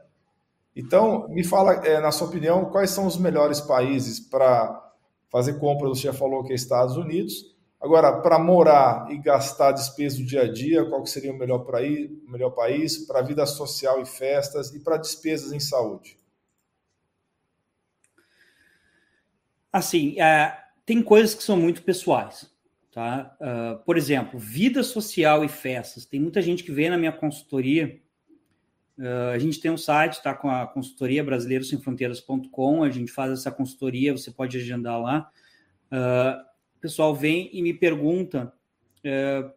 Speaker 1: Então, me fala, é, na sua opinião, quais são os melhores países para fazer compras, você já falou que é Estados Unidos. Agora, para morar e gastar despesa do dia a dia, qual seria o melhor, pra ir, melhor país? Para vida social e festas e para despesas em saúde?
Speaker 3: Assim, é, tem coisas que são muito pessoais. Tá? Uh, por exemplo, vida social e festas. Tem muita gente que vem na minha consultoria. Uh, a gente tem um site, tá? Com a consultoria brasileiro sem fronteiras.com. A gente faz essa consultoria, você pode agendar lá. Uh, o pessoal vem e me pergunta,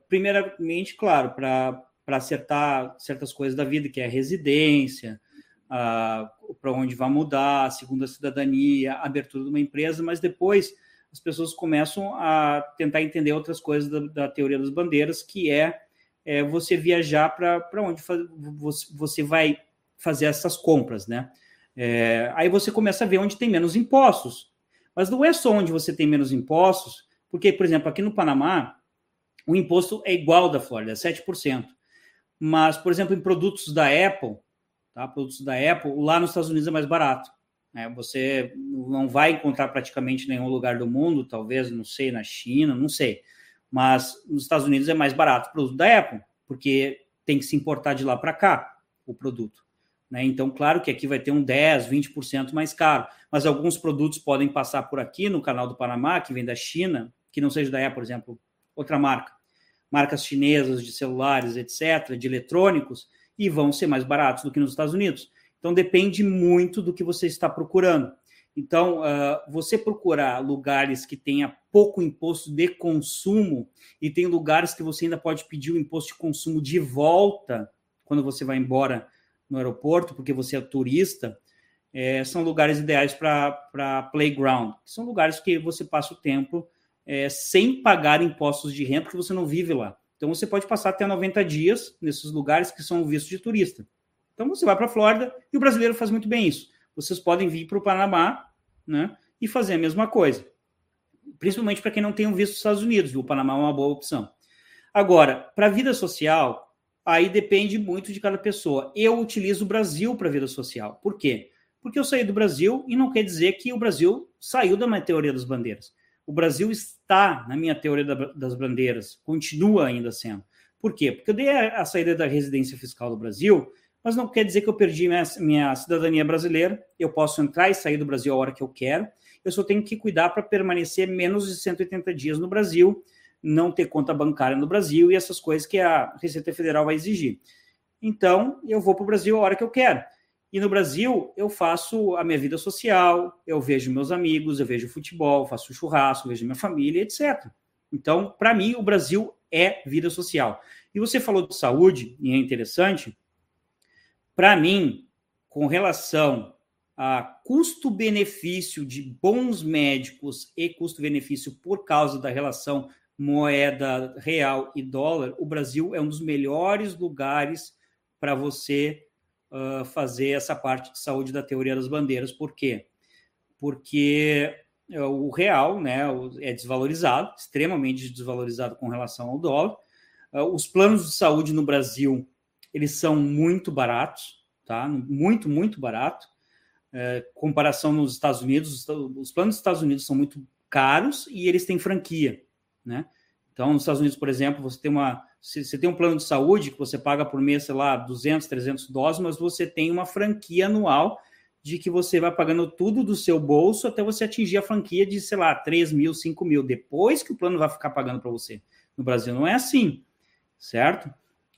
Speaker 3: primeiramente, claro, para acertar certas coisas da vida, que é a residência, para onde vai mudar, a segunda cidadania, a abertura de uma empresa, mas depois as pessoas começam a tentar entender outras coisas da, da teoria das bandeiras, que é, é você viajar para onde você, vai fazer essas compras, né? É, aí você começa a ver onde tem menos impostos. Mas não é só onde você tem menos impostos, porque, por exemplo, aqui no Panamá, o imposto é igual da Flórida, 7%. Mas, por exemplo, em produtos da Apple, tá? Produtos da Apple, lá nos Estados Unidos é mais barato. Né? Você não vai encontrar praticamente nenhum lugar do mundo, talvez, não sei, na China, não sei. Mas nos Estados Unidos é mais barato o produto da Apple, porque tem que se importar de lá para cá o produto. Né? Então, claro que aqui vai ter um 10, 20% mais caro, mas alguns produtos podem passar por aqui no canal do Panamá, que vem da China, que não seja da Apple, por exemplo, outra marca, marcas chinesas de celulares, etc., de eletrônicos, e vão ser mais baratos do que nos Estados Unidos. Então, depende muito do que você está procurando. Então, uh, você procurar lugares que tenha pouco imposto de consumo e tem lugares que você ainda pode pedir o imposto de consumo de volta quando você vai embora no aeroporto, porque você é turista, é, são lugares ideais para playground. São lugares que você passa o tempo é, sem pagar impostos de renda, porque você não vive lá. Então, você pode passar até 90 dias nesses lugares que são vistos de turista. Então você vai para a Flórida e o brasileiro faz muito bem isso. Vocês podem vir para o Panamá né, e fazer a mesma coisa. Principalmente para quem não tem um visto dos Estados Unidos, o Panamá é uma boa opção. Agora, para a vida social, aí depende muito de cada pessoa. Eu utilizo o Brasil para a vida social. Por quê? Porque eu saí do Brasil e não quer dizer que o Brasil saiu da minha teoria das bandeiras. O Brasil está na minha teoria das bandeiras, continua ainda sendo. Por quê? Porque eu dei a saída da residência fiscal do Brasil mas não quer dizer que eu perdi minha, minha cidadania brasileira. Eu posso entrar e sair do Brasil a hora que eu quero. Eu só tenho que cuidar para permanecer menos de 180 dias no Brasil, não ter conta bancária no Brasil e essas coisas que a Receita Federal vai exigir. Então, eu vou para o Brasil a hora que eu quero. E no Brasil, eu faço a minha vida social, eu vejo meus amigos, eu vejo futebol, faço churrasco, vejo minha família, etc. Então, para mim, o Brasil é vida social. E você falou de saúde, e é interessante, para mim, com relação a custo-benefício de bons médicos e custo-benefício por causa da relação moeda real e dólar, o Brasil é um dos melhores lugares para você uh, fazer essa parte de saúde da teoria das bandeiras. Por quê? Porque o real né, é desvalorizado, extremamente desvalorizado com relação ao dólar. Uh, os planos de saúde no Brasil eles são muito baratos, tá? Muito, muito barato. É, comparação nos Estados Unidos, os planos dos Estados Unidos são muito caros e eles têm franquia, né? Então, nos Estados Unidos, por exemplo, você tem uma você tem um plano de saúde que você paga por mês, sei lá, 200, 300 dólares, mas você tem uma franquia anual de que você vai pagando tudo do seu bolso até você atingir a franquia de, sei lá, 3 mil, 5 mil, depois que o plano vai ficar pagando para você. No Brasil não é assim, certo?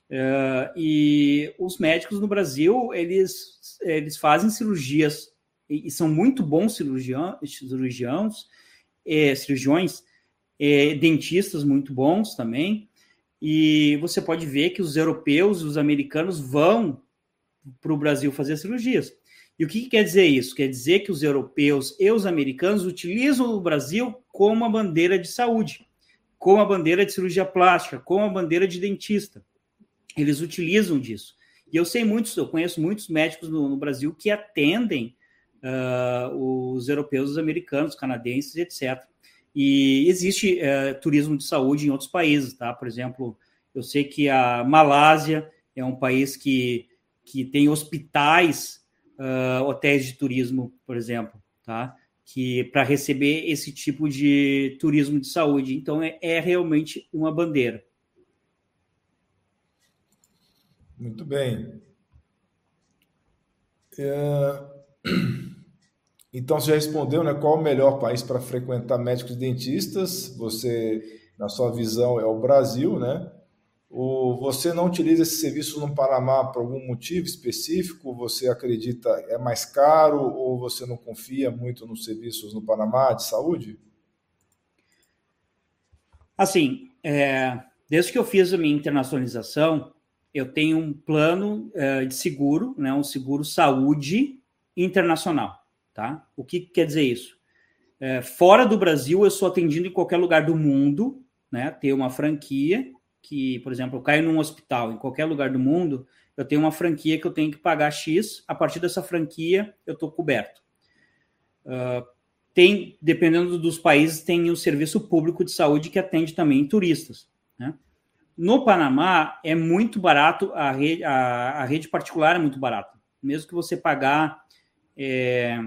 Speaker 3: Uh, e os médicos no Brasil, eles, eles fazem cirurgias e, e são muito bons cirurgião, cirurgiãos, é, cirurgiões, é, dentistas muito bons também. E você pode ver que os europeus e os americanos vão para o Brasil fazer cirurgias. E o que, que quer dizer isso? Quer dizer que os europeus e os americanos utilizam o Brasil como a bandeira de saúde, como a bandeira de cirurgia plástica, como a bandeira de dentista eles utilizam disso. E eu sei muitos, eu conheço muitos médicos no, no Brasil que atendem uh, os europeus, os americanos, canadenses, etc. E existe uh, turismo de saúde em outros países, tá? Por exemplo, eu sei que a Malásia é um país que, que tem hospitais, uh, hotéis de turismo, por exemplo, tá? que para receber esse tipo de turismo de saúde. Então é, é realmente uma bandeira.
Speaker 1: Muito bem. É... Então você já respondeu, né? Qual o melhor país para frequentar médicos e dentistas? Você, na sua visão, é o Brasil, né? Ou você não utiliza esse serviço no Panamá por algum motivo específico? Você acredita é mais caro ou você não confia muito nos serviços no Panamá de saúde?
Speaker 3: Assim, é, desde que eu fiz a minha internacionalização, eu tenho um plano é, de seguro, né, um seguro saúde internacional. Tá? O que quer dizer isso? É, fora do Brasil, eu sou atendido em qualquer lugar do mundo, né? Ter uma franquia que, por exemplo, eu caio num hospital em qualquer lugar do mundo, eu tenho uma franquia que eu tenho que pagar X, a partir dessa franquia eu estou coberto. Uh, tem, dependendo dos países, tem o serviço público de saúde que atende também turistas. Né? No Panamá é muito barato, a rede, a, a rede particular é muito barata. Mesmo que você pagar é,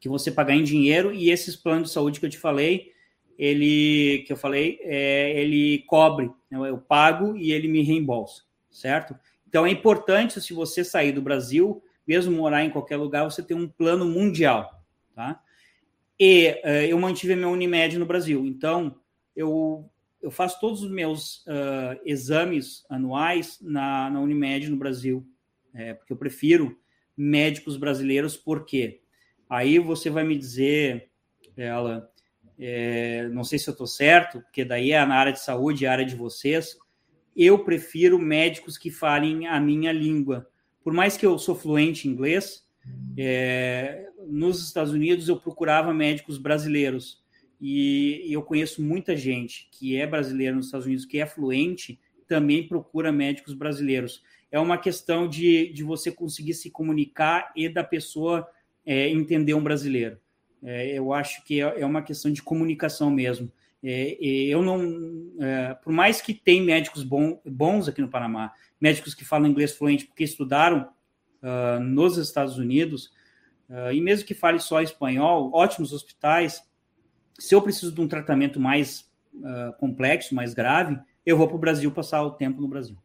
Speaker 3: que você pagar em dinheiro e esses planos de saúde que eu te falei, ele que eu falei, é, ele cobre, né? eu pago e ele me reembolsa, certo? Então é importante se você sair do Brasil, mesmo morar em qualquer lugar, você ter um plano mundial, tá? E uh, eu mantive meu Unimed no Brasil, então eu eu faço todos os meus uh, exames anuais na, na Unimed no Brasil, é, porque eu prefiro médicos brasileiros, por quê? Aí você vai me dizer, ela, é, não sei se eu estou certo, porque daí é na área de saúde, é a área de vocês. Eu prefiro médicos que falem a minha língua. Por mais que eu sou fluente em inglês, é, nos Estados Unidos eu procurava médicos brasileiros. E, eu conheço muita gente que é brasileira nos Estados Unidos, que é fluente, também procura médicos brasileiros. É uma questão de, de você conseguir se comunicar e da pessoa é, entender um brasileiro. É, eu acho que é, é, uma questão de comunicação mesmo. É, eu não, é, por mais que tem médicos bom, bons aqui no Panamá, médicos que falam inglês fluente porque estudaram uh, nos Estados Unidos, uh, e mesmo que fale só espanhol, ótimos hospitais. Se eu preciso de um tratamento mais uh, complexo, mais grave, eu vou para o Brasil passar o tempo no Brasil.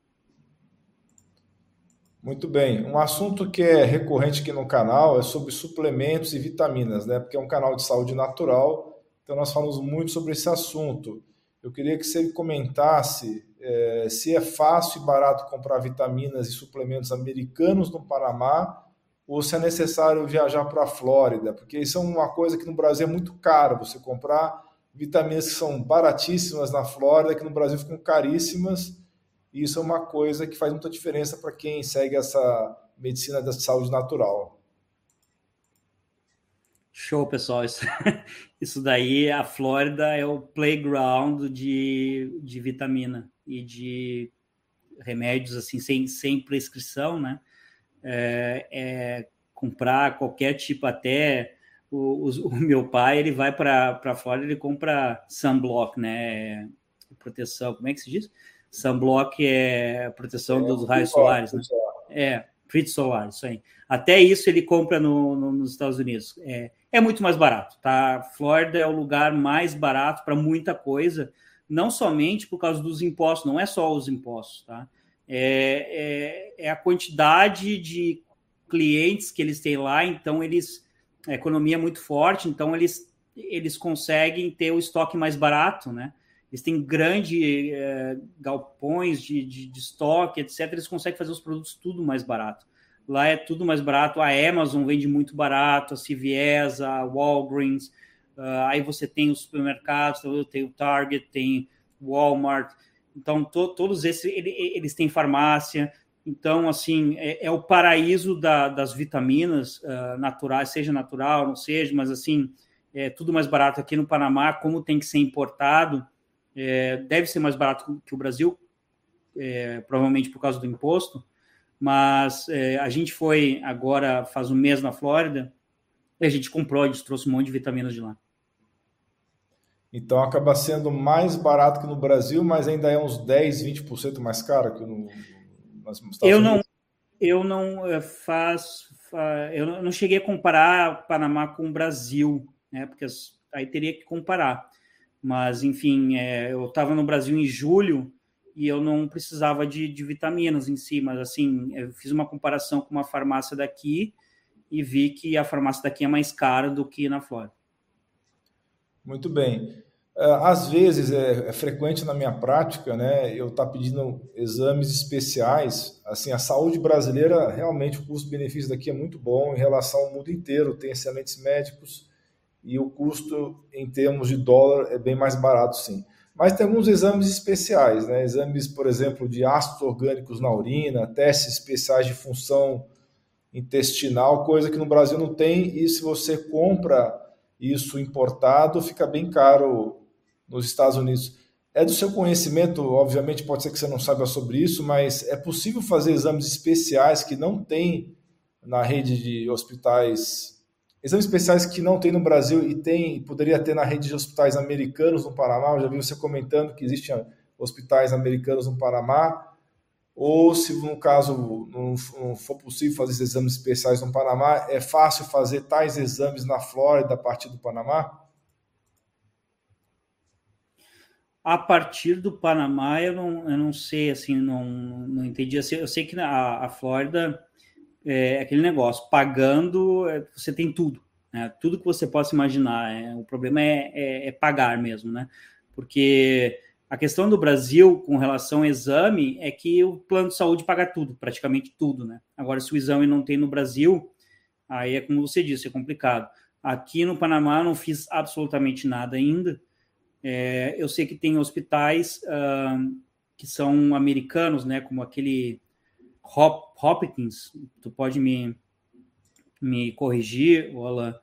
Speaker 1: Muito bem. Um assunto que é recorrente aqui no canal é sobre suplementos e vitaminas, né? Porque é um canal de saúde natural, então nós falamos muito sobre esse assunto. Eu queria que você comentasse é, se é fácil e barato comprar vitaminas e suplementos americanos no Panamá ou se é necessário viajar para a Flórida, porque isso é uma coisa que no Brasil é muito caro, você comprar vitaminas que são baratíssimas na Flórida, que no Brasil ficam caríssimas e isso é uma coisa que faz muita diferença para quem segue essa medicina da saúde natural.
Speaker 3: Show, pessoal. Isso, isso daí, a Flórida é o playground de, de vitamina e de remédios assim sem, sem prescrição, né? É, é comprar qualquer tipo, até o, o, o meu pai ele vai para a Flórida ele compra sunblock, né? Proteção, como é que se diz? Sunblock é proteção é, dos raios solares, né? É, filtro solar, isso aí. Até isso ele compra no, no, nos Estados Unidos. É, é muito mais barato, tá? Flórida é o lugar mais barato para muita coisa, não somente por causa dos impostos, não é só os impostos, tá? É, é, é a quantidade de clientes que eles têm lá, então eles a economia é muito forte, então eles eles conseguem ter o estoque mais barato, né? eles têm grandes é, galpões de, de, de, estoque, etc. Eles conseguem fazer os produtos tudo mais barato. Lá é tudo mais barato. A Amazon vende muito barato, a CVS, a Walgreens. Uh, aí você tem os supermercados, tem o Target, tem Walmart. Então, to, todos esses, eles têm farmácia. Então, assim, é, é o paraíso da, das vitaminas uh, naturais, seja natural, não seja, mas assim, é tudo mais barato aqui no Panamá, como tem que ser importado é, deve ser mais barato que o Brasil, é, provavelmente por causa do imposto, mas é, a gente foi agora, faz um mês na Flórida, e a gente comprou, a gente trouxe um monte de vitaminas de lá.
Speaker 1: Então acaba sendo mais barato que no Brasil, mas ainda é uns 10, 20% mais caro que no,
Speaker 3: nos Estados eu Unidos. Não, eu não é, faço, eu não cheguei a comparar Panamá com o Brasil, né? Porque aí teria que comparar. Mas, enfim, é, eu estava no Brasil em julho e eu não precisava de, de vitaminas em si, mas assim, eu fiz uma comparação com uma farmácia daqui e vi que a farmácia daqui é mais cara do que na Flórida.
Speaker 1: Muito bem. É, às vezes é, é, frequente na minha prática, né, eu estar tá pedindo exames especiais. Assim, a saúde brasileira realmente o custo-benefício daqui é muito bom em relação ao mundo inteiro. Tem excelentes médicos e o custo em termos de dólar é bem mais barato, sim. Mas tem alguns exames especiais, né? Exames, por exemplo, de ácidos orgânicos na urina, testes especiais de função intestinal, coisa que no Brasil não tem. E se você compra isso importado, fica bem caro nos Estados Unidos. É do seu conhecimento, obviamente, pode ser que você não saiba sobre isso, mas é possível fazer exames especiais que não tem na rede de hospitais, exames especiais que não tem no Brasil e tem, poderia ter na rede de hospitais americanos no Panamá. Eu já vi você comentando que existem hospitais americanos no Panamá. Ou se no caso não, for possível fazer esses exames especiais no Panamá, é fácil fazer tais exames na Flórida a partir do Panamá?
Speaker 3: a partir do Panamá, eu não, eu não sei, assim, não, não entendi. Assim, eu sei que a, a Flórida é aquele negócio, pagando, é, você tem tudo, né? Tudo que você possa imaginar. É, o problema é, é, é, pagar mesmo, né? Porque a questão do Brasil com relação ao exame é que o plano de saúde paga tudo, praticamente tudo, né? Agora, se o exame não tem no Brasil, aí é como você disse, é complicado. Aqui no Panamá, não fiz absolutamente nada ainda, é, eu sei que tem hospitais uh, que são americanos, né, como aquele Hop, Hopkins, tu pode me, me corrigir, Ola,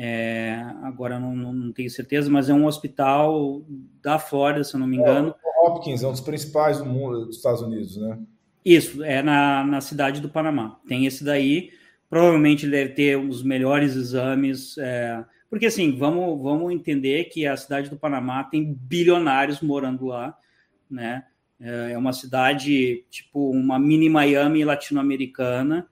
Speaker 3: é, agora não, não, tenho certeza, mas é um hospital da Flórida, se eu não me engano.
Speaker 1: O Hopkins é um dos principais do mundo, dos Estados Unidos, né?
Speaker 3: Isso, é na, na cidade do Panamá. Tem esse daí, provavelmente deve ter os melhores exames, é, porque, assim, vamos, vamos entender que a cidade do Panamá tem bilionários morando lá, né? É, é uma cidade, tipo, uma mini Miami latino-americana,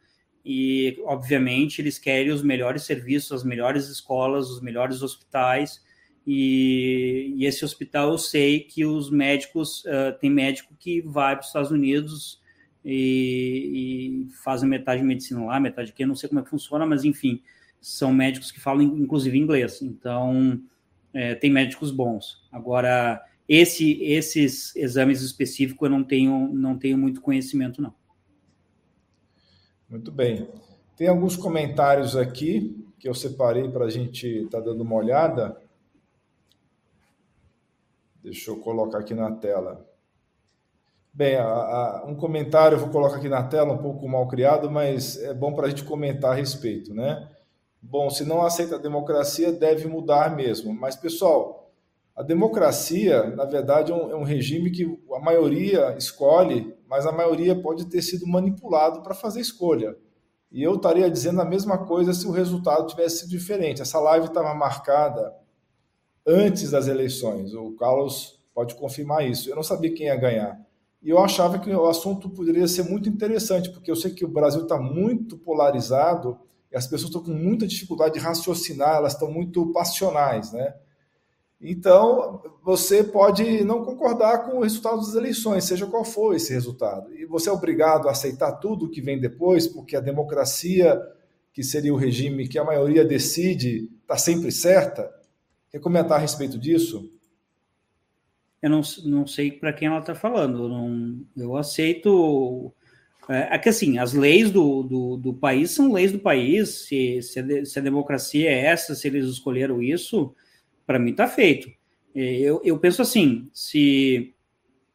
Speaker 3: e, obviamente, eles querem os melhores serviços, as melhores escolas, os melhores hospitais, e, e esse hospital eu sei que os médicos, uh, tem médico que vai para os Estados Unidos e, e metade de medicina lá, metade aqui, não sei como é que funciona, mas, enfim, são médicos que falam inclusive inglês, então é, tem médicos bons. Agora, esse, esses exames específicos eu não tenho, não tenho muito conhecimento, não.
Speaker 1: Muito bem. Tem alguns comentários aqui que eu separei para a gente estar tá dando uma olhada. Deixa eu colocar aqui na tela. Bem, a, a, um comentário eu vou colocar aqui na tela, um pouco mal criado, mas é bom para a gente comentar a respeito, né? Bom, se não aceita a democracia, deve mudar mesmo. Mas, pessoal, a democracia, na verdade, é um, é um regime que a maioria escolhe, mas a maioria pode ter sido manipulado para fazer escolha. E eu estaria dizendo a mesma coisa se o resultado tivesse sido diferente. Essa live estava marcada antes das eleições. O Carlos pode confirmar isso. Eu não sabia quem ia ganhar. E eu achava que o assunto poderia ser muito interessante, porque eu sei que o Brasil está muito polarizado as pessoas estão com muita dificuldade de raciocinar, elas estão muito passionais, né? Então, você pode não concordar com o resultado das eleições, seja qual for esse resultado. E você é obrigado a aceitar tudo que vem depois, porque a democracia, que seria o regime que a maioria decide, está sempre certa? Quer comentar a respeito disso?
Speaker 3: Eu não, não sei para quem ela está falando. Eu, não, eu aceito é, é que assim, as leis do, do, do, país são leis do país. Se, se, a, se a democracia é essa, se eles escolheram isso, para mim está feito. Eu, eu penso assim: se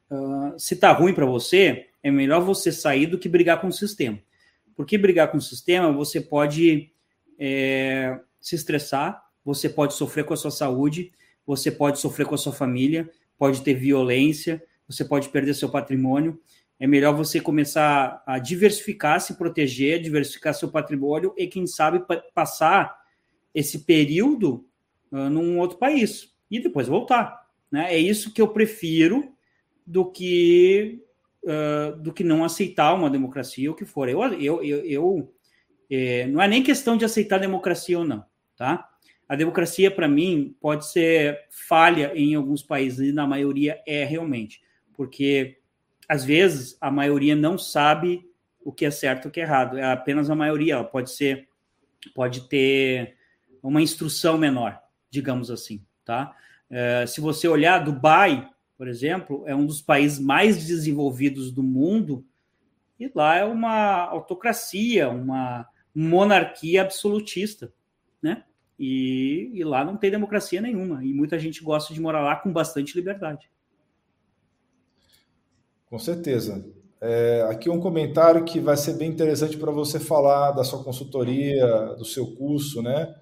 Speaker 3: uh, se tá ruim para você, é melhor você sair do que brigar com o sistema. Porque brigar com o sistema, você pode é, se estressar, você pode sofrer com a sua saúde, você pode sofrer com a sua família, pode ter violência, você pode perder seu patrimônio é melhor você começar a diversificar, se proteger, diversificar seu patrimônio e, quem sabe, passar esse período uh, num outro país e depois voltar. Né? É isso que eu prefiro do que uh, do que não aceitar uma democracia ou que for. Eu, eu, eu, eu é, não é nem questão de aceitar democracia ou não, tá? A democracia, para mim, pode ser falha em alguns países, e na maioria é realmente, porque às vezes a maioria não sabe o que é certo e o que é errado, é apenas a maioria, ela pode ser, pode ter uma instrução menor, digamos assim, tá? É, se você olhar Dubai, por exemplo, é um dos países mais desenvolvidos do mundo e lá é uma autocracia, uma monarquia absolutista, né? E, e, lá não tem democracia nenhuma. E muita gente gosta de morar lá com bastante liberdade.
Speaker 1: Com certeza. É, aqui um comentário que vai ser bem interessante para você falar da sua consultoria, do seu curso, né?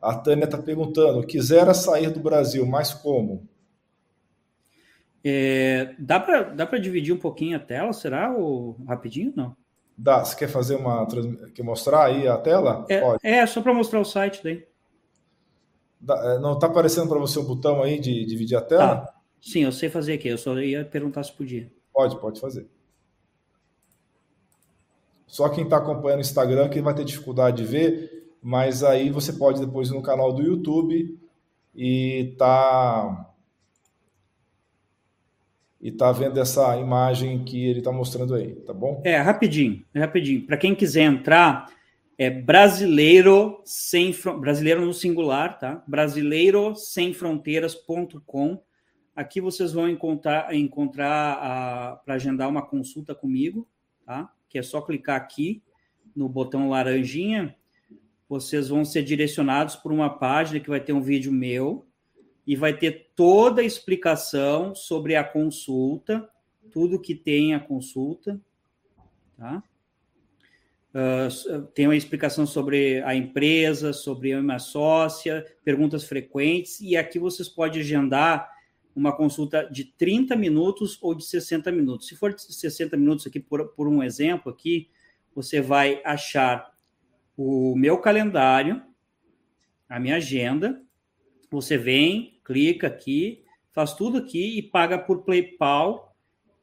Speaker 1: A Tânia está perguntando: quisera sair do Brasil, mas como?
Speaker 3: É, dá para dá dividir um pouquinho a tela, será? Ou rapidinho? Não.
Speaker 1: Dá. Você quer fazer uma. Quer mostrar aí a tela?
Speaker 3: É, Pode. é só para mostrar o site daí.
Speaker 1: É, não está aparecendo para você o botão aí de dividir a tela? Tá.
Speaker 3: Sim, eu sei fazer aqui. Eu só ia perguntar se podia.
Speaker 1: Pode, pode fazer. Só quem está acompanhando o Instagram que vai ter dificuldade de ver, mas aí você pode depois ir no canal do YouTube e tá e tá vendo essa imagem que ele está mostrando aí, tá bom?
Speaker 3: É rapidinho, rapidinho. Para quem quiser entrar, é brasileiro sem brasileiro no singular, tá? Brasileiro sem fronteiras.com. Aqui vocês vão encontrar encontrar para agendar uma consulta comigo, tá? Que é só clicar aqui no botão laranjinha. Vocês vão ser direcionados por uma página que vai ter um vídeo meu e vai ter toda a explicação sobre a consulta, tudo que tem a consulta, tá? Uh, tem uma explicação sobre a empresa, sobre a minha sócia, perguntas frequentes, e aqui vocês podem agendar uma consulta de 30 minutos ou de 60 minutos. Se for de 60 minutos aqui, por, por um exemplo aqui, você vai achar o meu calendário, a minha agenda, você vem, clica aqui, faz tudo aqui e paga por PayPal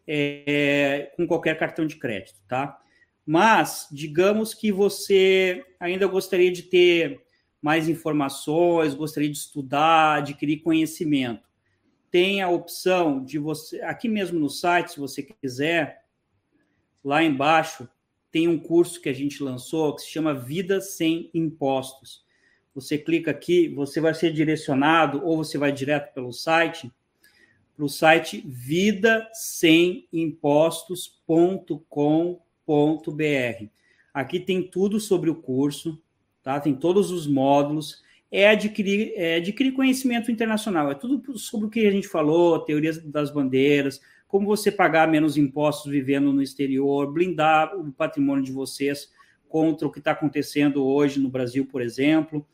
Speaker 3: é, com qualquer cartão de crédito, tá? mas digamos que você ainda gostaria de ter mais informações, gostaria de estudar, adquirir conhecimento. Tem a opção de você, aqui mesmo no site, se você quiser, lá embaixo, tem um curso que a gente lançou que se chama Vida Sem Impostos. Você clica aqui, você vai ser direcionado ou você vai direto pelo site para o site vidasemimpostos.com.br. Aqui tem tudo sobre o curso, tá? Tem todos os módulos. É adquirir, é adquirir conhecimento internacional. É tudo sobre o que a gente falou, teorias das bandeiras, como você pagar menos impostos vivendo no exterior, blindar o patrimônio de vocês contra o que está acontecendo hoje no Brasil, por exemplo.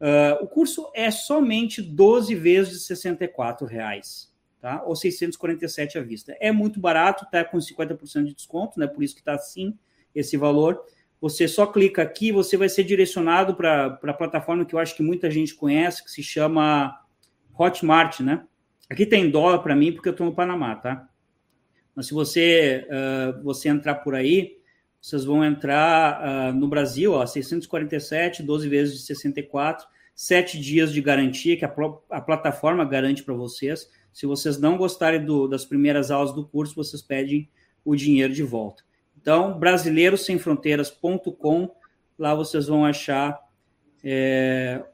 Speaker 3: Uh, o curso é somente 12 vezes de 64 reais tá? Ou 647 à vista. É muito barato, tá com 50% de desconto, né? Por isso que está assim esse valor. Você só clica aqui, você vai ser direcionado para a plataforma que eu acho que muita gente conhece, que se chama Hotmart, né? Aqui tem dólar para mim porque eu estou no Panamá, tá? Mas se você uh, você entrar por aí, vocês vão entrar uh, no Brasil, ó, 647, 12 vezes de 64, 7 dias de garantia que a, a plataforma garante para vocês. Se vocês não gostarem do, das primeiras aulas do curso, vocês pedem o dinheiro de volta. Então, brasileirosemfronteiras.com, lá vocês vão achar é,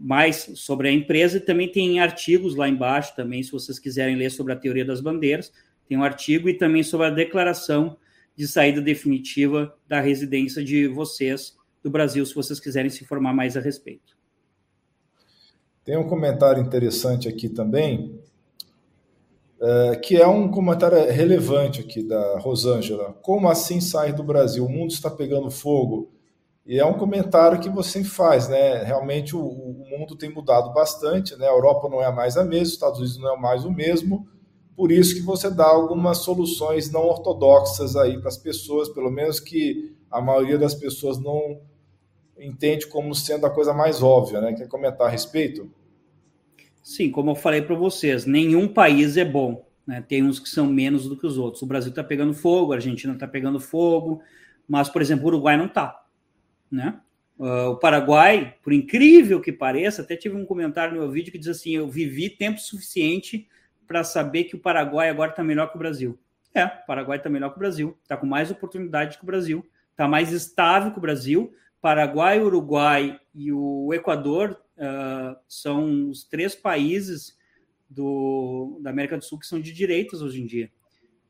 Speaker 3: mais sobre a empresa e também tem artigos lá embaixo também, se vocês quiserem ler sobre a teoria das bandeiras, tem um artigo e também sobre a declaração de saída definitiva da residência de vocês do Brasil, se vocês quiserem se informar mais a respeito.
Speaker 1: Tem um comentário interessante aqui também, é, que é um comentário relevante aqui da Rosângela. Como assim sair do Brasil? O mundo está pegando fogo. E é um comentário que você faz, né? Realmente o, o, mundo tem mudado bastante, né? A Europa não é mais a mesma, os Estados Unidos não é mais o mesmo. Por isso que você dá algumas soluções não ortodoxas aí para as pessoas, pelo menos que a maioria das pessoas não entende como sendo a coisa mais óbvia, né? Quer comentar a respeito?
Speaker 3: Sim, como eu falei para vocês, nenhum país é bom. Né? Tem uns que são menos do que os outros. O Brasil está pegando fogo, a Argentina está pegando fogo, mas, por exemplo, o Uruguai não está. Né? Uh, o Paraguai, por incrível que pareça, até tive um comentário no meu vídeo que diz assim: eu vivi tempo suficiente para saber que o Paraguai agora está melhor que o Brasil. É, o Paraguai está melhor que o Brasil, está com mais oportunidade que o Brasil, está mais estável que o Brasil. Paraguai, Uruguai e o Equador uh, são os três países do, da América do Sul que são de direitas hoje em dia.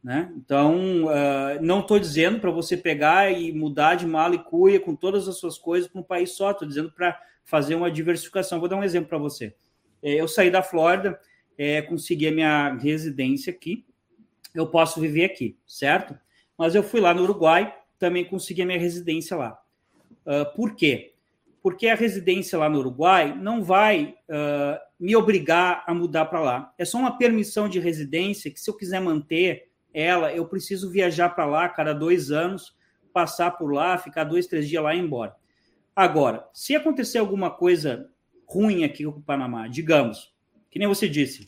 Speaker 3: Né? Então, uh, não estou dizendo para você pegar e mudar de mala e cuia com todas as suas coisas para um país só, estou dizendo para fazer uma diversificação. Vou dar um exemplo para você. É, eu saí da Flórida, é, consegui a minha residência aqui, eu posso viver aqui, certo? Mas eu fui lá no Uruguai, também consegui a minha residência lá. Uh, por quê? Porque a residência lá no Uruguai não vai uh, me obrigar a mudar para lá. É só uma permissão de residência que, se eu quiser manter ela, eu preciso viajar para lá cada dois anos, passar por lá, ficar dois, três dias lá e ir embora. Agora, se acontecer alguma coisa ruim aqui com o Panamá, digamos, que nem você disse,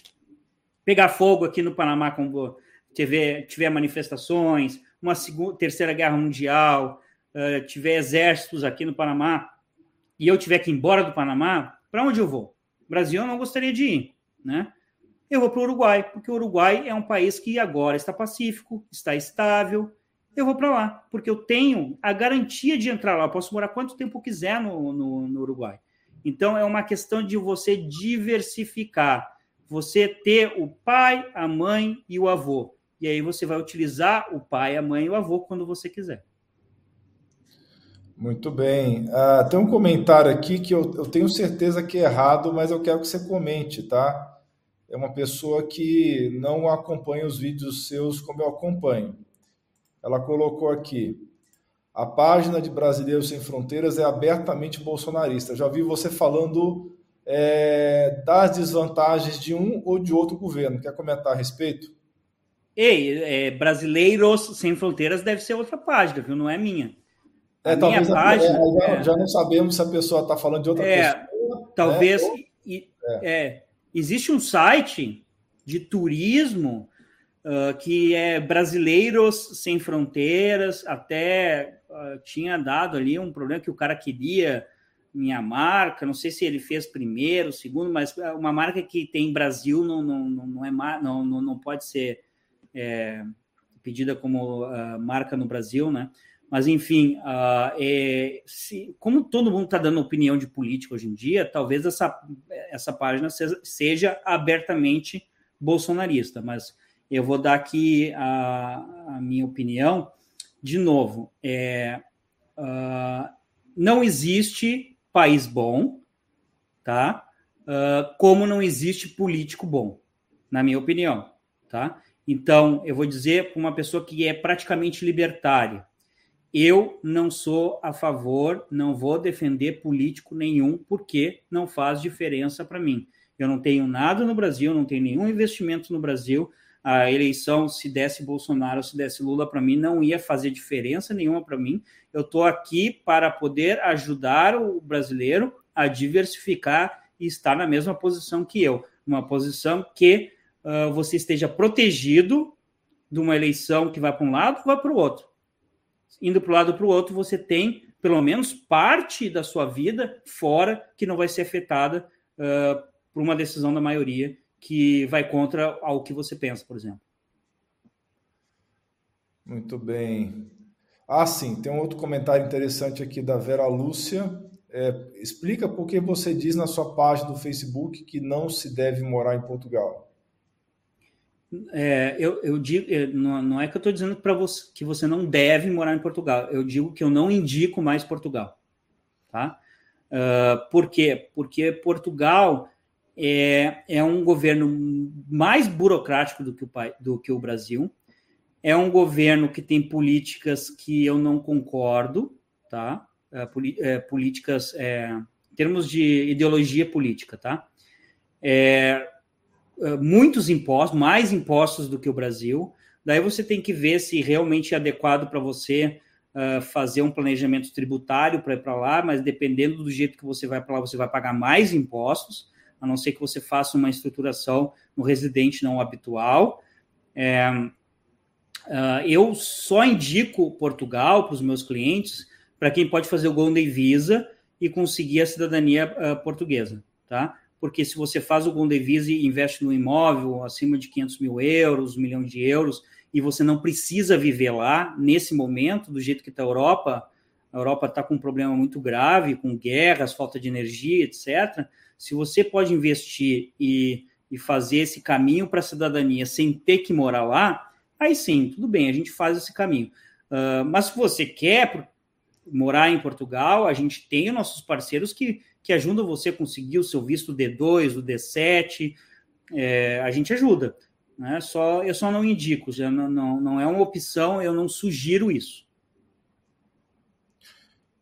Speaker 3: pegar fogo aqui no Panamá, como tiver, tiver manifestações, uma segunda, terceira guerra mundial, uh, tiver exércitos aqui no Panamá, e eu tiver que ir embora do Panamá, para onde eu vou? Brasil eu não gostaria de ir, né? eu vou para o Uruguai, porque o Uruguai é um país que agora está pacífico, está estável. Eu vou para lá, porque eu tenho a garantia de entrar lá. Eu posso morar quanto tempo quiser no, no, no Uruguai. Então, é uma questão de você diversificar. Você ter o pai, a mãe e o avô. E aí você vai utilizar o pai, a mãe e o avô quando você quiser.
Speaker 1: Muito bem. Uh, tem um comentário aqui que eu, eu tenho certeza que é errado, mas eu quero que você comente, tá? é uma pessoa que não acompanha os vídeos seus como eu acompanho. Ela colocou aqui: a página de Brasileiros Sem Fronteiras é abertamente bolsonarista. Já vi você falando é, das desvantagens de um ou de outro governo. Quer comentar a respeito?
Speaker 3: Ei, é, Brasileiros Sem Fronteiras deve ser outra página, viu? Não é minha.
Speaker 1: A é, minha página. É, já, é. já, não sabemos se a pessoa está falando de outra é,
Speaker 3: pessoa. Talvez. Né? E, é Existe um site de turismo uh, que é Brasileiros Sem Fronteiras, até uh, tinha dado ali um problema que o cara queria minha marca, não sei se ele fez primeiro, segundo, mas uma marca que tem Brasil não, não, não, não é não, não, não pode ser é, pedida como uh, marca no Brasil, né? Mas, enfim, uh, é, se, como todo mundo está dando opinião de política hoje em dia, talvez essa, essa página seja, seja abertamente bolsonarista. Mas eu vou dar aqui a, a minha opinião. De novo, é, uh, não existe país bom, tá? Uh, como não existe político bom, na minha opinião, tá? Então, eu vou dizer para uma pessoa que é praticamente libertária, eu não sou a favor, não vou defender político nenhum, porque não faz diferença para mim. Eu não tenho nada no Brasil, não tenho nenhum investimento no Brasil. A eleição, se desse Bolsonaro, se desse Lula para mim, não ia fazer diferença nenhuma para mim. Eu estou aqui para poder ajudar o brasileiro a diversificar e estar na mesma posição que eu. Uma posição que uh, você esteja protegido de uma eleição que vai para um lado, vai para o outro indo para um lado para o outro, você tem pelo menos parte da sua vida fora que não vai ser afetada uh, por uma decisão da maioria que vai contra ao que você pensa, por exemplo.
Speaker 1: Muito bem. Ah, sim, tem um outro comentário interessante aqui da Vera Lúcia. É, explica por que você diz na sua página do Facebook que não se deve morar em Portugal.
Speaker 3: É, eu, eu digo, não, não é que eu estou dizendo para você que você não deve morar em Portugal. Eu digo que eu não indico mais Portugal, tá? Uh, por quê? Porque Portugal é, é um governo mais burocrático do que, o, do que o Brasil. É um governo que tem políticas que eu não concordo, tá? Uh, políticas, é, em termos de ideologia política, tá? É, eh, muitos impostos, mais impostos do que o Brasil. Daí você tem que ver se realmente é adequado para você uh, fazer um planejamento tributário para ir para lá, mas dependendo do jeito que você vai para lá, você vai pagar mais impostos, a não ser que você faça uma estruturação no residente não habitual. É, uh, eu só indico Portugal para os meus clientes, para quem pode fazer o Golden Visa, e conseguir a cidadania uh, portuguesa, tá? Porque se você faz o Gondevise e investe no imóvel acima de 500 mil euros, um milhão de euros, e você não precisa viver lá, nesse momento, do jeito que está a Europa, a Europa está com um problema muito grave, com guerras, falta de energia, etc. Se você pode investir e, e fazer esse caminho para a cidadania sem ter que morar lá, aí sim, tudo bem, a gente faz esse caminho. Uh, mas se você quer morar em Portugal, a gente tem nossos parceiros que, que ajudam você a conseguir o seu visto D2, o D7, é, a gente ajuda. Né? Só, eu só não indico, já não, não, não é uma opção, eu não sugiro isso.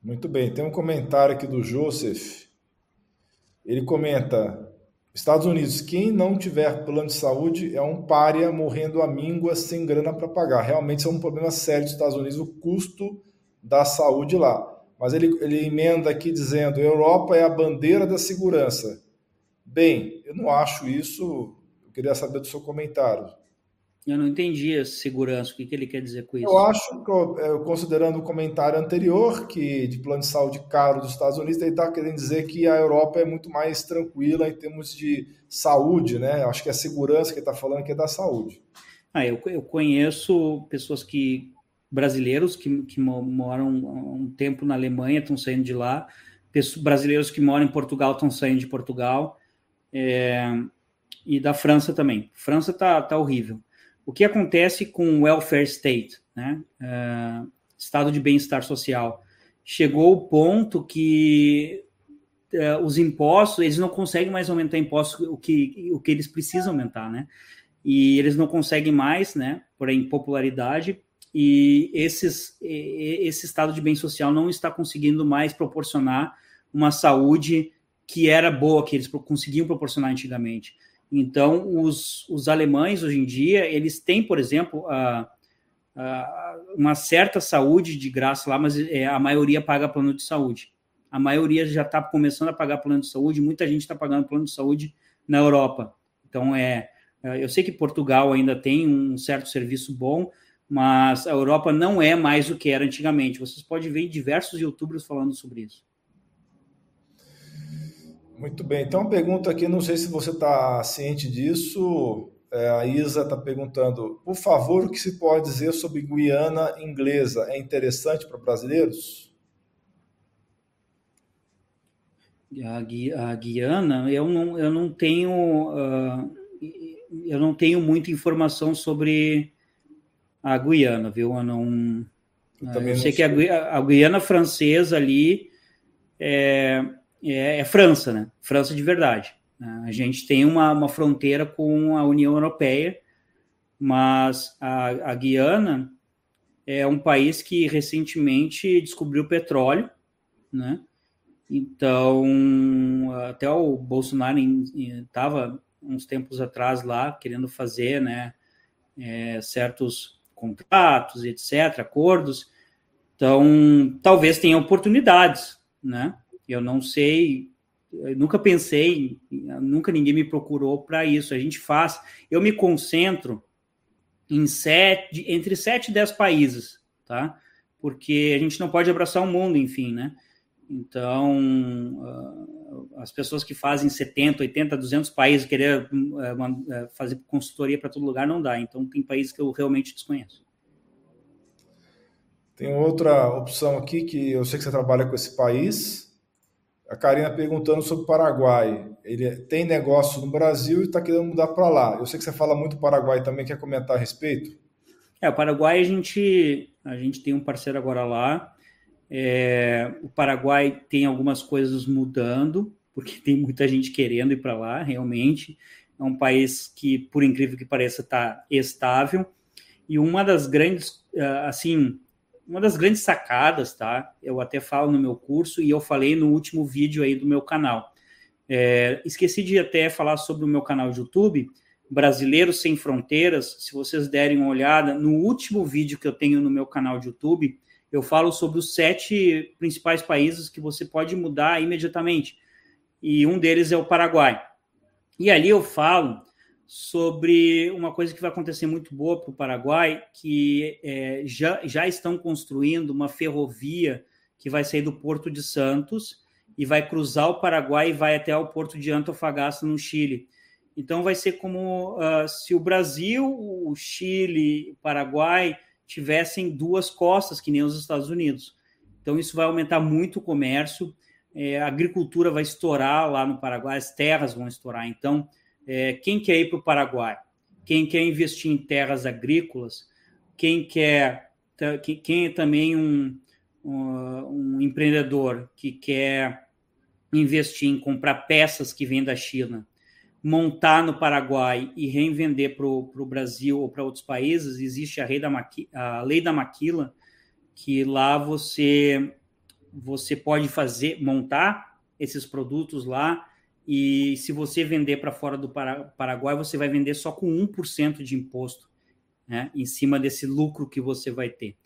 Speaker 1: Muito bem, tem um comentário aqui do Joseph. Ele comenta: Estados Unidos, quem não tiver plano de saúde é um pária morrendo a míngua sem grana para pagar. Realmente é um problema sério dos Estados Unidos o custo da saúde lá. Mas ele, ele emenda aqui dizendo: Europa é a bandeira da segurança. Bem, eu não acho isso. Eu queria saber do seu comentário.
Speaker 3: Eu não entendi a segurança, o que, que ele quer dizer com isso?
Speaker 1: Eu acho, que, considerando o comentário anterior, que de plano de saúde caro dos Estados Unidos, ele está querendo dizer que a Europa é muito mais tranquila em termos de saúde, né? Acho que é a segurança que ele está falando que é da saúde.
Speaker 3: Ah, eu, eu conheço pessoas que brasileiros que, que moram um tempo na Alemanha estão saindo de lá, pessoas, brasileiros que moram em Portugal estão saindo de Portugal, é, e da França também. França tá, tá horrível. O que acontece com o welfare state, né? Uh, estado de bem-estar social? Chegou o ponto que uh, os impostos, eles não conseguem mais aumentar impostos, o que, o que eles precisam aumentar, né? E eles não conseguem mais, né? Por impopularidade, e esses, esse estado de bem social não está conseguindo mais proporcionar uma saúde que era boa, que eles conseguiam proporcionar antigamente. Então, os, os alemães, hoje em dia, eles têm, por exemplo, a, a, uma certa saúde de graça lá, mas é, a maioria paga plano de saúde. A maioria já está começando a pagar plano de saúde, muita gente está pagando plano de saúde na Europa. Então, é, é, eu sei que Portugal ainda tem um certo serviço bom, mas a Europa não é mais o que era antigamente. Vocês podem ver diversos youtubers falando sobre isso.
Speaker 1: Muito bem. Então, uma pergunta aqui, não sei se você está ciente disso. É, a Isa está perguntando, por favor, o que se pode dizer sobre Guiana inglesa? É interessante para brasileiros?
Speaker 3: A, Gui, a Guiana, eu não, eu não tenho, uh, eu não tenho muita informação sobre a Guiana, viu? Eu não, eu, eu sei, sei que a, a Guiana francesa ali é, é, é, França, né? França de verdade. A gente tem uma, uma fronteira com a União Europeia, mas a, a Guiana é um país que recentemente descobriu petróleo, né? Então, até o Bolsonaro estava uns tempos atrás lá querendo fazer, né, é, certos contratos, etc., acordos. Então, talvez tenha oportunidades, né? Eu não sei, eu nunca pensei, nunca ninguém me procurou para isso. A gente faz, eu me concentro em sete, entre sete e dez países, tá? Porque a gente não pode abraçar o mundo, enfim, né? Então, uh, as pessoas que fazem 70, 80, 200 países, querer uh, fazer consultoria para todo lugar, não dá. Então, tem países que eu realmente desconheço.
Speaker 1: Tem outra opção aqui que eu sei que você trabalha com esse país, a Karina perguntando sobre o Paraguai. Ele tem negócio no Brasil e está querendo mudar para lá. Eu sei que você fala muito do Paraguai também, quer comentar a respeito?
Speaker 3: É, o Paraguai a gente, a gente tem um parceiro agora lá. É, o Paraguai tem algumas coisas mudando, porque tem muita gente querendo ir para lá, realmente. É um país que, por incrível que pareça, está estável. E uma das grandes, ah, assim, uma das grandes sacadas, tá? Eu até falo no meu curso e eu falei no último vídeo aí do meu canal. É, esqueci de até falar sobre o meu canal de YouTube, Brasileiros Sem Fronteiras. Se vocês derem uma olhada, no último vídeo que eu tenho no meu canal de YouTube, eu falo sobre os sete principais países que você pode mudar imediatamente. E um deles é o Paraguai. E ali eu falo sobre uma coisa que vai acontecer muito boa para o Paraguai, que é, já, já estão construindo uma ferrovia que vai sair do Porto de Santos e vai cruzar o Paraguai e vai até o porto de Antofagasta, no Chile. Então, vai ser como uh, se o Brasil, o Chile, o Paraguai tivessem duas costas, que nem os Estados Unidos. Então, isso vai aumentar muito o comércio, é, a agricultura vai estourar lá no Paraguai, as terras vão estourar. Então, é, quem quer ir para o Paraguai? Quem quer investir em terras agrícolas? Quem quer, quem é também um, um empreendedor que quer investir em comprar peças que vêm da China, montar no Paraguai e revender para o Brasil ou para outros países, existe a, da a lei da maquila, que lá você você pode fazer montar esses produtos lá e se você vender para fora do Paraguai, você vai vender só com 1% de imposto né, em cima desse lucro que você vai ter.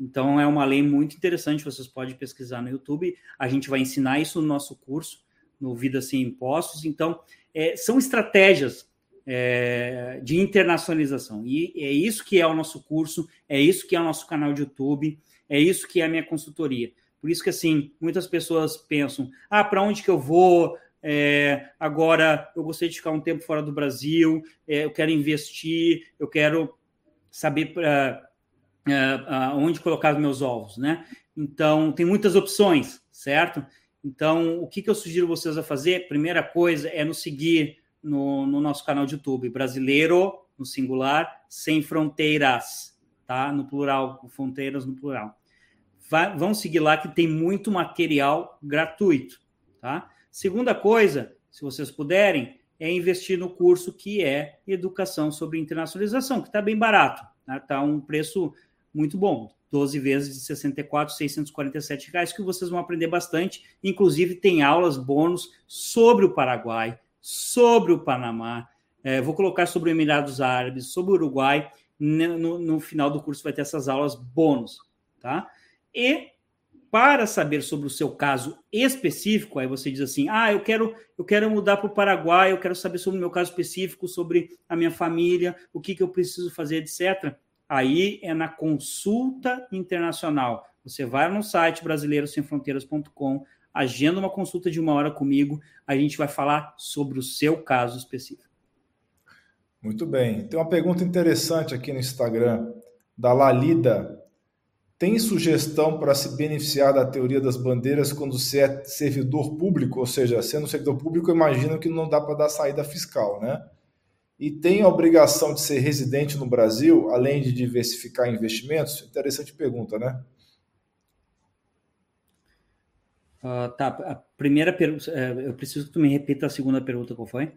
Speaker 3: Então, é uma lei muito interessante, vocês podem pesquisar no YouTube. A gente vai ensinar isso no nosso curso, no Vida Sem Impostos. Então, é, são estratégias é, de internacionalização. E é isso que é o nosso curso, é isso que é o nosso canal de YouTube, é isso que é a minha consultoria. Por isso que, assim, muitas pessoas pensam, ah, para onde que eu vou? É, agora, eu gostaria de ficar um tempo fora do Brasil, é, eu quero investir, eu quero saber uh, uh, onde colocar os meus ovos, né? Então, tem muitas opções, certo? Então, o que, que eu sugiro vocês a fazer? Primeira coisa é nos seguir no, no nosso canal de YouTube, Brasileiro, no singular, Sem Fronteiras, tá? No plural, fronteiras no plural. Vai, vão seguir lá que tem muito material gratuito, tá? Segunda coisa, se vocês puderem, é investir no curso que é Educação sobre Internacionalização, que está bem barato, está tá um preço muito bom. 12 vezes de 64, 647 reais, que vocês vão aprender bastante. Inclusive, tem aulas bônus sobre o Paraguai, sobre o Panamá. É, vou colocar sobre os Emirados Árabes, sobre o Uruguai. No, no, final do curso vai ter essas aulas bônus, tá? E para saber sobre o seu caso específico, aí você diz assim: ah, eu quero, eu quero mudar para o Paraguai, eu quero saber sobre o meu caso específico, sobre a minha família, o que, que eu preciso fazer, etc aí é na consulta internacional. Você vai no site brasileirosemfronteiras.com, agenda uma consulta de uma hora comigo, a gente vai falar sobre o seu caso específico.
Speaker 1: Muito bem. Tem uma pergunta interessante aqui no Instagram, da Lalida. Tem sugestão para se beneficiar da teoria das bandeiras quando você é servidor público? Ou seja, sendo servidor público, imagino que não dá para dar saída fiscal, né? e tem a obrigação de ser residente no Brasil, além de diversificar investimentos? Interessante pergunta, né?
Speaker 3: Uh, tá, a primeira pergunta, é, eu preciso que tu me repita a segunda pergunta, qual foi?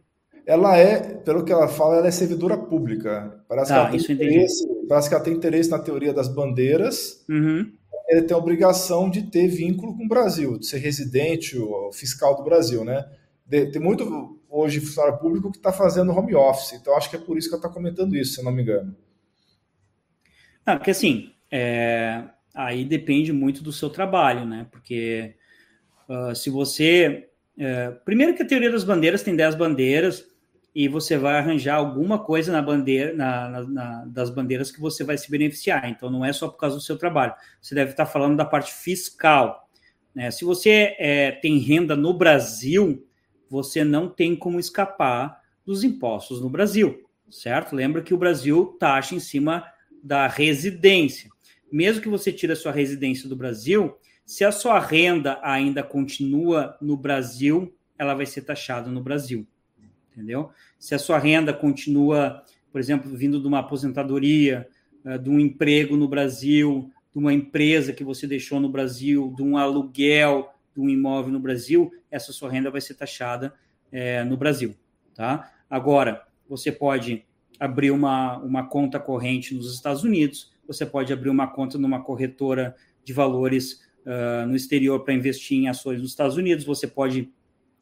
Speaker 1: Ela é, pelo que ela fala, ela é servidora pública. Parece, tá, que, ela tem interesse, parece que ela tem interesse na teoria das bandeiras. Uhum. Ele tem a obrigação de ter vínculo com o Brasil, de ser residente ou fiscal do Brasil, né? tem muito hoje funcionário público que está fazendo home office. Então, acho que é por isso que ela está comentando isso, se eu não me engano.
Speaker 3: Não, porque assim, é, aí depende muito do seu trabalho, né? Porque uh, se você. É, primeiro que a teoria das bandeiras tem 10 bandeiras e você vai arranjar alguma coisa na bandeira, na, na, na, das bandeiras que você vai se beneficiar. Então, não é só por causa do seu trabalho. Você deve estar falando da parte fiscal. Né? Se você é, tem renda no Brasil, você não tem como escapar dos impostos no Brasil, certo? Lembra que o Brasil taxa em cima da residência. Mesmo que você tire a sua residência do Brasil, se a sua renda ainda continua no Brasil, ela vai ser taxada no Brasil, entendeu? Se a sua renda continua, por exemplo, vindo de uma aposentadoria, eh, de um emprego no Brasil, de uma empresa que você deixou no Brasil, de um aluguel, de um imóvel no Brasil, essa sua renda vai ser taxada é, no Brasil, tá? Agora, você pode abrir uma, uma conta corrente nos Estados Unidos, você pode abrir uma conta numa corretora de valores uh, no exterior para investir em ações nos Estados Unidos, você pode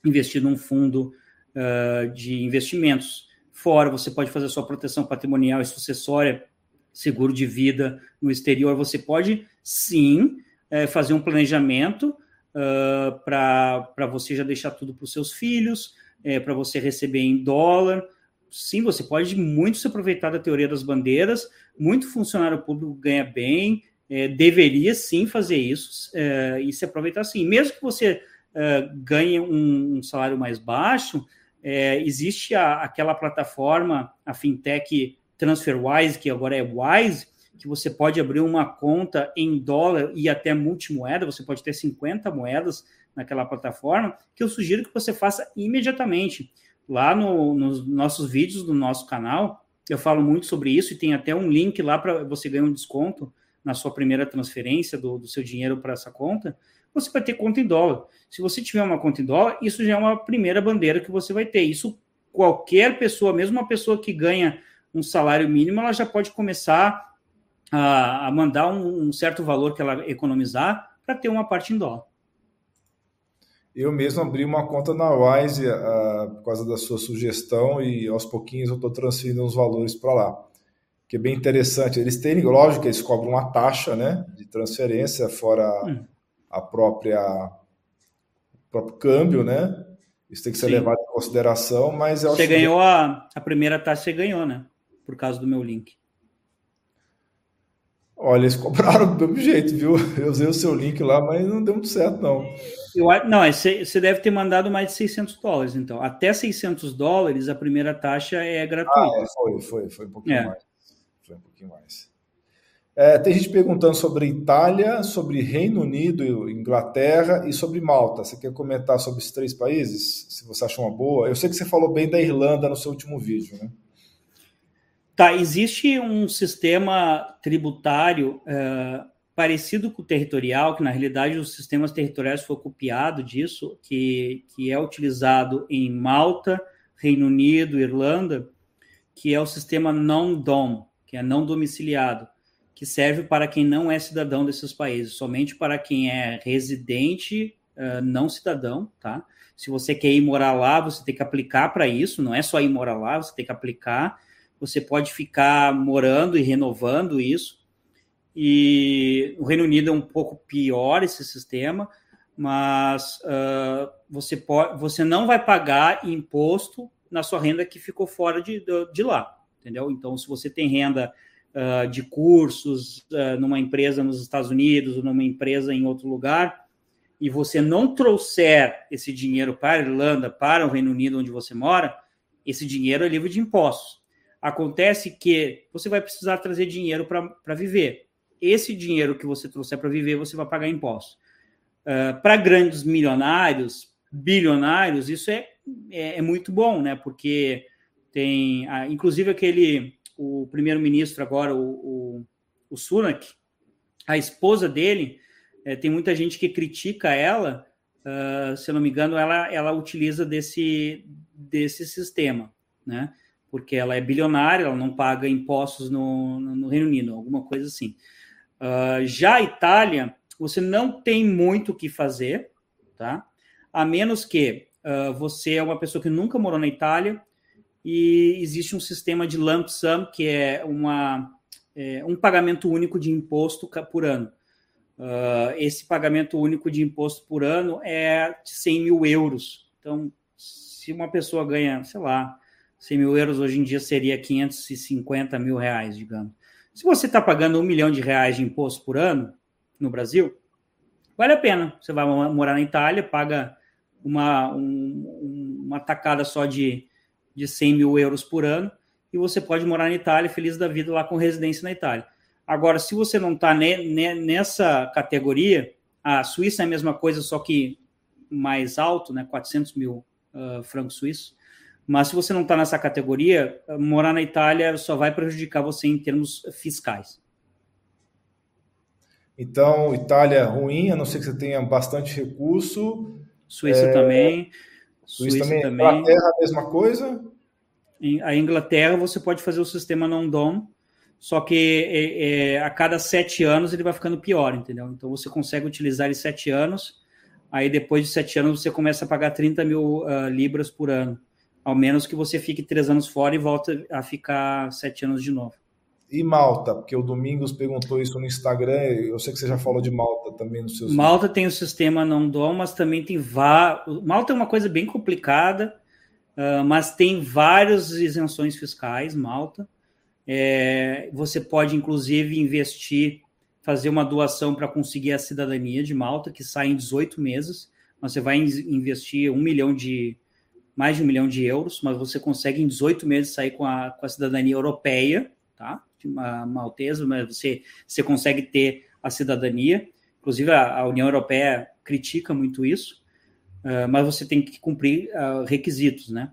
Speaker 3: investir num fundo uh, de investimentos fora, você pode fazer sua proteção patrimonial e sucessória, seguro de vida no exterior, você pode sim é, fazer um planejamento uh, para você já deixar tudo para os seus filhos, é, para você receber em dólar. Sim, você pode muito se aproveitar da teoria das bandeiras, muito funcionário público ganha bem, é, deveria sim fazer isso é, e se aproveitar sim. Mesmo que você uh, ganha um, um, salário mais baixo, é, existe a, aquela plataforma, a fintech TransferWise, que agora é Wise, que você pode abrir uma conta em dólar e até multimoeda, você pode ter 50 moedas naquela plataforma, que eu sugiro que você faça imediatamente. Lá no, nos nossos vídeos do nosso canal, eu falo muito sobre isso e tem até um link lá para você ganhar um desconto na sua primeira transferência do, do seu dinheiro para essa conta. Você vai ter conta em dólar. Se você tiver uma conta em dólar, isso já é uma primeira bandeira que você vai ter. Isso qualquer pessoa, mesmo uma pessoa que ganha um salário mínimo, ela já pode começar a, a mandar um, um certo valor que ela economizar para ter uma parte em dólar.
Speaker 1: Eu mesmo abri uma conta na Wise uh, por causa da sua sugestão e aos pouquinhos eu estou transferindo os valores para lá. Que é bem interessante. Eles têm, lógico, eles cobram uma taxa né, de transferência, fora hum. A própria o próprio câmbio, né? Isso tem que ser Sim. levado em consideração, mas
Speaker 3: Você ganhou que... a, a primeira taxa, você ganhou, né? Por causa do meu link.
Speaker 1: Olha, eles cobraram do mesmo jeito, viu? Eu usei o seu link lá, mas não deu muito certo, não.
Speaker 3: Eu, não, é você deve ter mandado mais de 600 dólares, então. Até 600 dólares, a primeira taxa é gratuita. Ah,
Speaker 1: é, foi, foi, foi um pouquinho é. mais. Foi um pouquinho mais. É, tem gente perguntando sobre Itália, sobre Reino Unido, Inglaterra e sobre Malta. Você quer comentar sobre esses três países? Se você achou uma boa. Eu sei que você falou bem da Irlanda no seu último vídeo, né?
Speaker 3: Tá, existe um sistema tributário uh, parecido com o territorial, que na realidade os sistemas territoriais foi copiado disso, que, que é utilizado em Malta, Reino Unido, Irlanda, que é o sistema non-dom, que é não domiciliado, que serve para quem não é cidadão desses países, somente para quem é residente uh, não cidadão, tá? Se você quer ir morar lá, você tem que aplicar para isso, não é só ir morar lá, você tem que aplicar você pode ficar morando e renovando isso. E o Reino Unido é um pouco pior esse sistema, mas uh, você, pode, você não vai pagar imposto na sua renda que ficou fora de, de, de lá, entendeu? Então, se você tem renda uh, de cursos uh, numa empresa nos Estados Unidos ou numa empresa em outro lugar, e você não trouxer esse dinheiro para a Irlanda, para o Reino Unido onde você mora, esse dinheiro é livre de impostos. Acontece que você vai precisar trazer dinheiro para viver. Esse dinheiro que você trouxer para viver, você vai pagar impostos. Uh, para grandes milionários, bilionários, isso é, é, é, muito bom, né? Porque tem, inclusive, aquele, o primeiro-ministro agora, o, o, o, Sunak, a esposa dele, é, tem muita gente que critica ela, uh, se não me engano, ela, ela utiliza desse, desse sistema, né? porque ela é bilionária, ela não paga impostos no, no Reino Unido, alguma coisa assim. Uh, já a Itália, você não tem muito o que fazer, tá? A menos que uh, você é uma pessoa que nunca morou na Itália e existe um sistema de lump sum, que é, uma, é um pagamento único de imposto por ano. Uh, esse pagamento único de imposto por ano é de 100 mil euros. Então, se uma pessoa ganha, sei lá, 100 mil euros hoje em dia seria 550 mil reais, digamos. Se você está pagando um milhão de reais de imposto por ano no Brasil, vale a pena. Você vai morar na Itália, paga uma, um, uma tacada só de, de 100 mil euros por ano e você pode morar na Itália feliz da vida lá com residência na Itália. Agora, se você não está ne, ne, nessa categoria, a Suíça é a mesma coisa, só que mais alto, né, 400 mil uh, francos suíços. Mas se você não está nessa categoria, morar na Itália só vai prejudicar você em termos fiscais.
Speaker 1: Então, Itália ruim, a não ser que você tenha bastante recurso.
Speaker 3: Suíça é... também.
Speaker 1: Suíça, Suíça também. também. Inglaterra, a mesma coisa?
Speaker 3: A Inglaterra, você pode fazer o sistema non-dom, só que é, é, a cada sete anos ele vai ficando pior, entendeu? Então, você consegue utilizar em sete anos, aí depois de sete anos você começa a pagar 30 mil uh, libras por ano ao menos que você fique três anos fora e volte a ficar sete anos de novo.
Speaker 1: E Malta, porque o Domingos perguntou isso no Instagram, eu sei que você já falou de Malta também no seu
Speaker 3: Malta tem o sistema não dom, mas também tem vários. Malta é uma coisa bem complicada, uh, mas tem várias isenções fiscais, Malta. É, você pode, inclusive, investir, fazer uma doação para conseguir a cidadania de Malta, que sai em 18 meses. você vai investir um milhão de mais de um milhão de euros, mas você consegue em 18 meses sair com a, com a cidadania europeia, tá? Maltesa, mas você, você consegue ter a cidadania. Inclusive, a, a União Europeia critica muito isso, uh, mas você tem que cumprir uh, requisitos, né?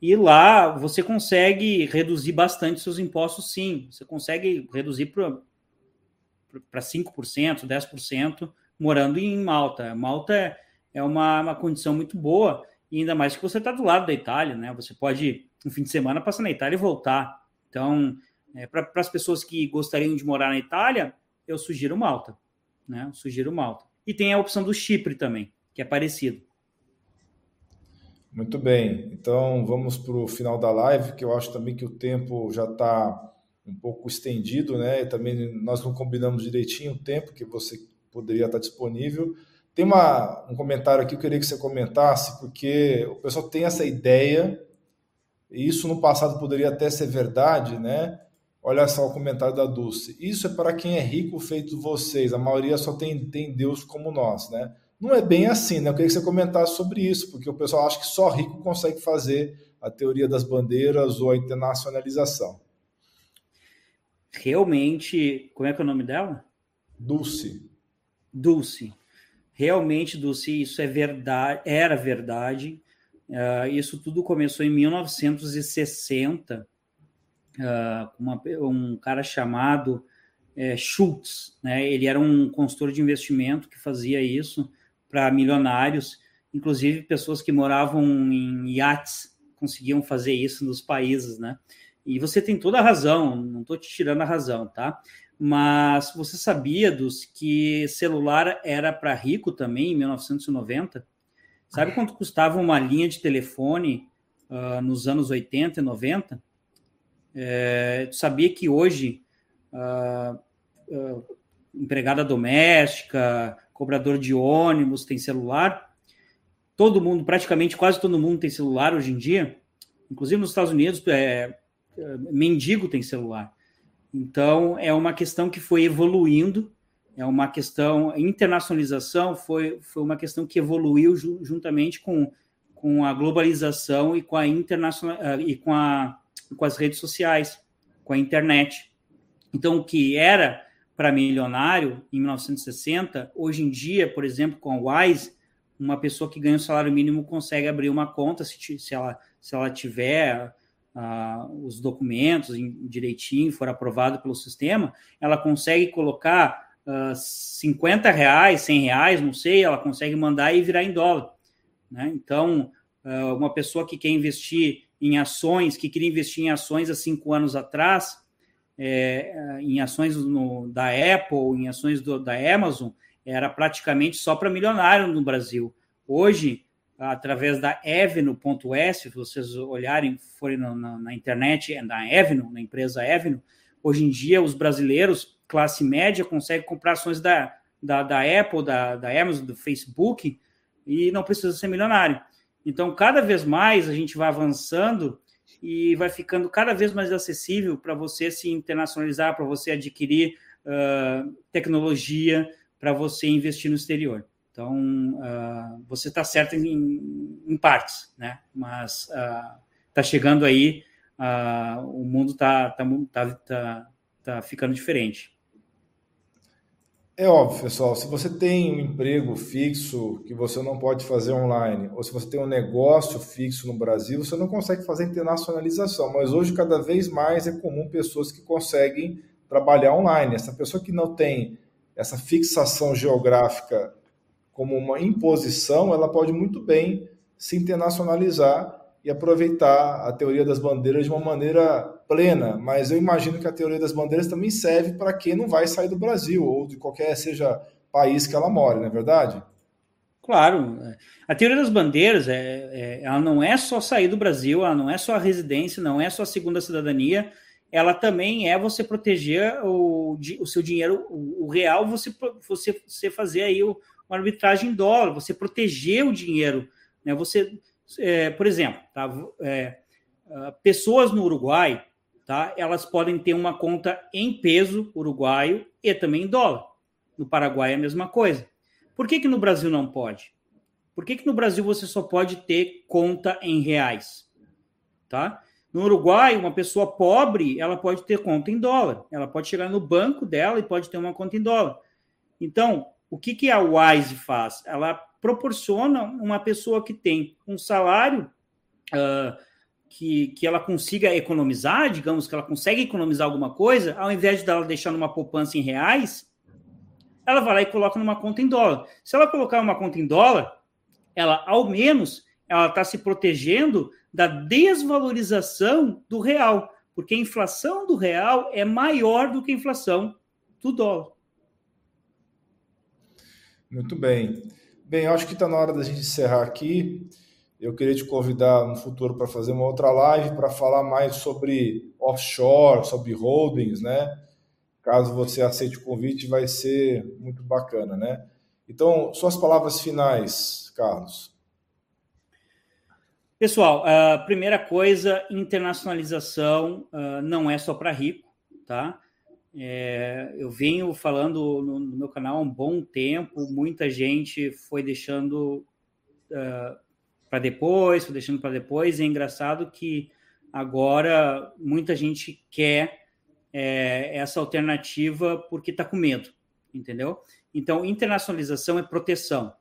Speaker 3: E lá você consegue reduzir bastante seus impostos, sim. Você consegue reduzir para 5%, 10% morando em Malta. Malta é, é uma, uma condição muito boa e ainda mais que você está do lado da Itália, né? Você pode, no fim de semana, passar na Itália e voltar. Então, é, para as pessoas que gostariam de morar na Itália, eu sugiro Malta, né? Eu sugiro Malta. E tem a opção do Chipre também, que é parecido.
Speaker 1: Muito bem, então vamos para o final da live, que eu acho também que o tempo já está um pouco estendido, né? Também nós não combinamos direitinho o tempo que você poderia estar disponível. Tem uma, um comentário aqui que eu queria que você comentasse, porque o pessoal tem essa ideia, e isso no passado poderia até ser verdade, né? Olha só o comentário da Dulce. Isso é para quem é rico feito vocês, a maioria só tem, tem Deus como nós, né? Não é bem assim, né? Eu queria que você comentasse sobre isso, porque o pessoal acha que só rico consegue fazer a teoria das bandeiras ou a internacionalização.
Speaker 3: Realmente, como é que é o nome dela?
Speaker 1: Dulce.
Speaker 3: Dulce realmente, Dulce, isso é verdade, era verdade. Uh, isso tudo começou em 1960, uh, uma, um cara chamado é, Schultz, né? Ele era um consultor de investimento que fazia isso para milionários, inclusive pessoas que moravam em iates conseguiam fazer isso nos países, né? E você tem toda a razão, não estou te tirando a razão, tá? Mas você sabia dos que celular era para rico também em 1990? Sabe quanto custava uma linha de telefone uh, nos anos 80 e 90? É, sabia que hoje uh, uh, empregada doméstica, cobrador de ônibus tem celular? Todo mundo, praticamente quase todo mundo tem celular hoje em dia. Inclusive nos Estados Unidos, é, é mendigo tem celular. Então, é uma questão que foi evoluindo, é uma questão, internacionalização foi, foi uma questão que evoluiu ju, juntamente com, com a globalização e com a internacional e com, a, com as redes sociais, com a internet. Então, o que era para milionário em 1960, hoje em dia, por exemplo, com a Wise, uma pessoa que ganha o salário mínimo consegue abrir uma conta se, se, ela, se ela tiver uh, os documentos direitinho, for aprovado pelo sistema, ela consegue colocar uh, 50 reais, 100 reais, não sei, ela consegue mandar e virar em dólar. Né? Então, uh, uma pessoa que quer investir em ações, que queria investir em ações há cinco anos atrás, é, em ações no, da Apple, em ações do, da Amazon, era praticamente só para milionário no Brasil. Hoje, através da Evno.s, se vocês olharem, forem na, na, na internet, é da na empresa Evno, hoje em dia os brasileiros, classe média, conseguem comprar ações da, da, da Apple, da, da Amazon, do Facebook, e não precisa ser milionário. Então, cada vez mais a gente vai avançando e vai ficando cada vez mais acessível para você se internacionalizar, para você adquirir uh, tecnologia, para você investir no exterior. Então, uh, você está certo em, em, partes, né? Mas está ah, uh, chegando aí, o mundo está tá, tá, tá, tá ficando diferente.
Speaker 1: É óbvio, pessoal, se você tem um emprego fixo que você não pode fazer online, ou se você tem um negócio fixo no Brasil, você não consegue fazer internacionalização. Mas hoje, cada vez mais, é comum pessoas que conseguem trabalhar online. Essa pessoa que não tem essa fixação geográfica como uma imposição, ela pode muito bem se internacionalizar e aproveitar a teoria das bandeiras de uma maneira plena. Mas eu imagino que a teoria das bandeiras também serve para quem não vai sair do Brasil ou de qualquer seja país que ela mora, não é verdade?
Speaker 3: Claro. A teoria das bandeiras é, é, ela não é só sair do Brasil, ela não é só a residência, não é só a segunda cidadania, ela também é você proteger o, o seu dinheiro, o, o real, você, você, você fazer aí o, uma arbitragem em dólar, você proteger o dinheiro. Né? Você, é, por exemplo, tá? É, ah, pessoas no Uruguai, tá? elas podem ter uma conta em peso uruguaio e também em dólar. No Paraguai é a mesma coisa. Por que, que no Brasil não pode? Por que, que no Brasil você só pode ter conta em reais? Tá? No Uruguai, uma pessoa pobre, ela pode ter conta em dólar. Ela pode chegar no banco dela e pode ter uma conta em dólar. Então, o que, que a Wise faz? Ela proporciona uma pessoa que tem um salário uh, que, que ela consiga economizar, digamos que ela consegue economizar alguma coisa, ao invés de ela deixar numa poupança em reais, ela vai lá e coloca numa conta em dólar. Se ela colocar uma conta em dólar, ela, ao menos, ela está se protegendo da desvalorização do real, porque a inflação do real é maior do que a inflação do dólar.
Speaker 1: Muito bem. Bem, acho que está na hora da gente encerrar aqui. Eu queria te convidar no futuro para fazer uma outra live para falar mais sobre offshore, sobre holdings, né? Caso você aceite o convite, vai ser muito bacana, né? Então, suas palavras finais, Carlos.
Speaker 3: Pessoal, a primeira coisa, internacionalização uh, não é só para rico, tá? É, eu venho falando no, no, meu canal há um bom tempo, muita gente foi deixando uh, para depois, foi deixando para depois, e é engraçado que agora muita gente quer é, essa alternativa porque está com medo, entendeu? Então, internacionalização é proteção,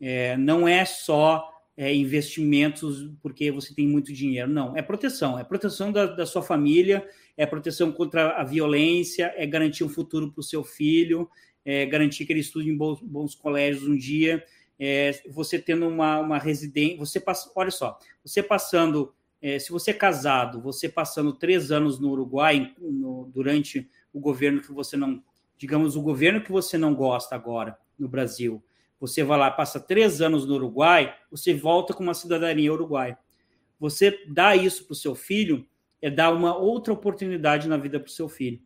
Speaker 3: é, não é só é, investimentos porque você tem muito dinheiro. Não, é proteção. É proteção da, da sua família, é proteção contra a violência, é garantir um futuro para o seu filho, é garantir que ele estude em bons, bons colégios um dia. É, você tendo uma, uma residência, você passa, olha só, você passando, é, se você é casado, você passando três anos no Uruguai no, durante o governo que você não, digamos, o governo que você não gosta agora no Brasil, você vai lá, passa três anos no Uruguai, você volta com uma cidadania uruguaia. Você dá isso para o seu filho, é dar uma outra oportunidade na vida para o seu filho,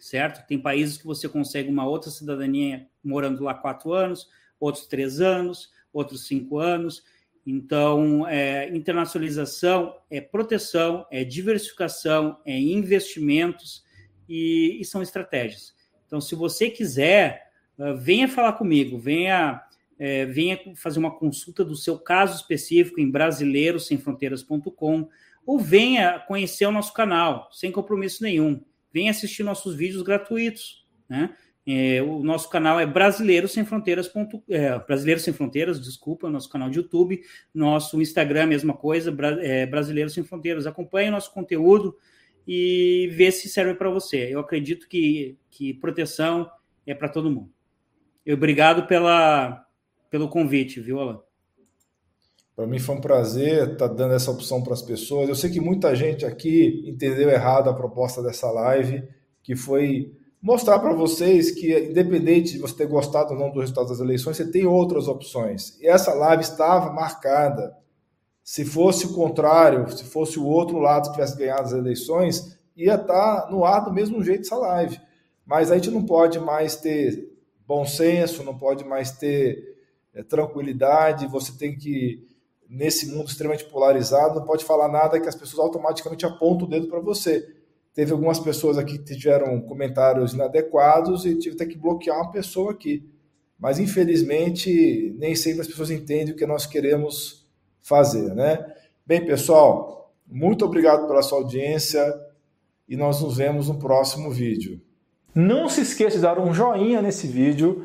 Speaker 3: certo? Tem países que você consegue uma outra cidadania morando lá quatro anos, outros três anos, outros cinco anos. Então, é, internacionalização é proteção, é diversificação, é investimentos e, e são estratégias. Então, se você quiser ah, venha falar comigo, venha, é, venha fazer uma consulta do seu caso específico em brasileirosemfronteiras.com ou venha conhecer o nosso canal, sem compromisso nenhum. Venha assistir nossos vídeos gratuitos, né? É, o nosso canal é Brasileiros Sem Fronteiras. É, Brasileiros Sem Fronteiras, desculpa, nosso canal de YouTube, nosso Instagram, mesma coisa, Bra, é, Brasileiros Sem Fronteiras. Acompanhe nosso conteúdo e vê se serve para você. Eu acredito que, que proteção é para todo mundo. Obrigado pela, pelo convite, viu, Alan?
Speaker 1: Para mim foi um prazer estar tá dando essa opção para as pessoas. Eu sei que muita gente aqui entendeu errado a proposta dessa live, que foi mostrar para vocês que, independente de você ter gostado ou não do resultado das eleições, você tem outras opções. E essa live estava marcada. Se fosse o contrário, se fosse o outro lado que tivesse ganhado as eleições, ia estar tá no ar do mesmo jeito essa live. Mas a gente não pode mais ter bom senso, não pode mais ter é, tranquilidade, você tem que, nesse mundo extremamente polarizado, não pode falar nada que as pessoas automaticamente apontam o dedo para você. Teve algumas pessoas aqui que tiveram comentários inadequados e tive até que bloquear uma pessoa aqui. Mas, infelizmente, nem sempre as pessoas entendem o que nós queremos fazer, né? Bem, pessoal, muito obrigado pela sua audiência e nós nos vemos no próximo vídeo.
Speaker 4: Não se esqueça de dar um joinha nesse vídeo,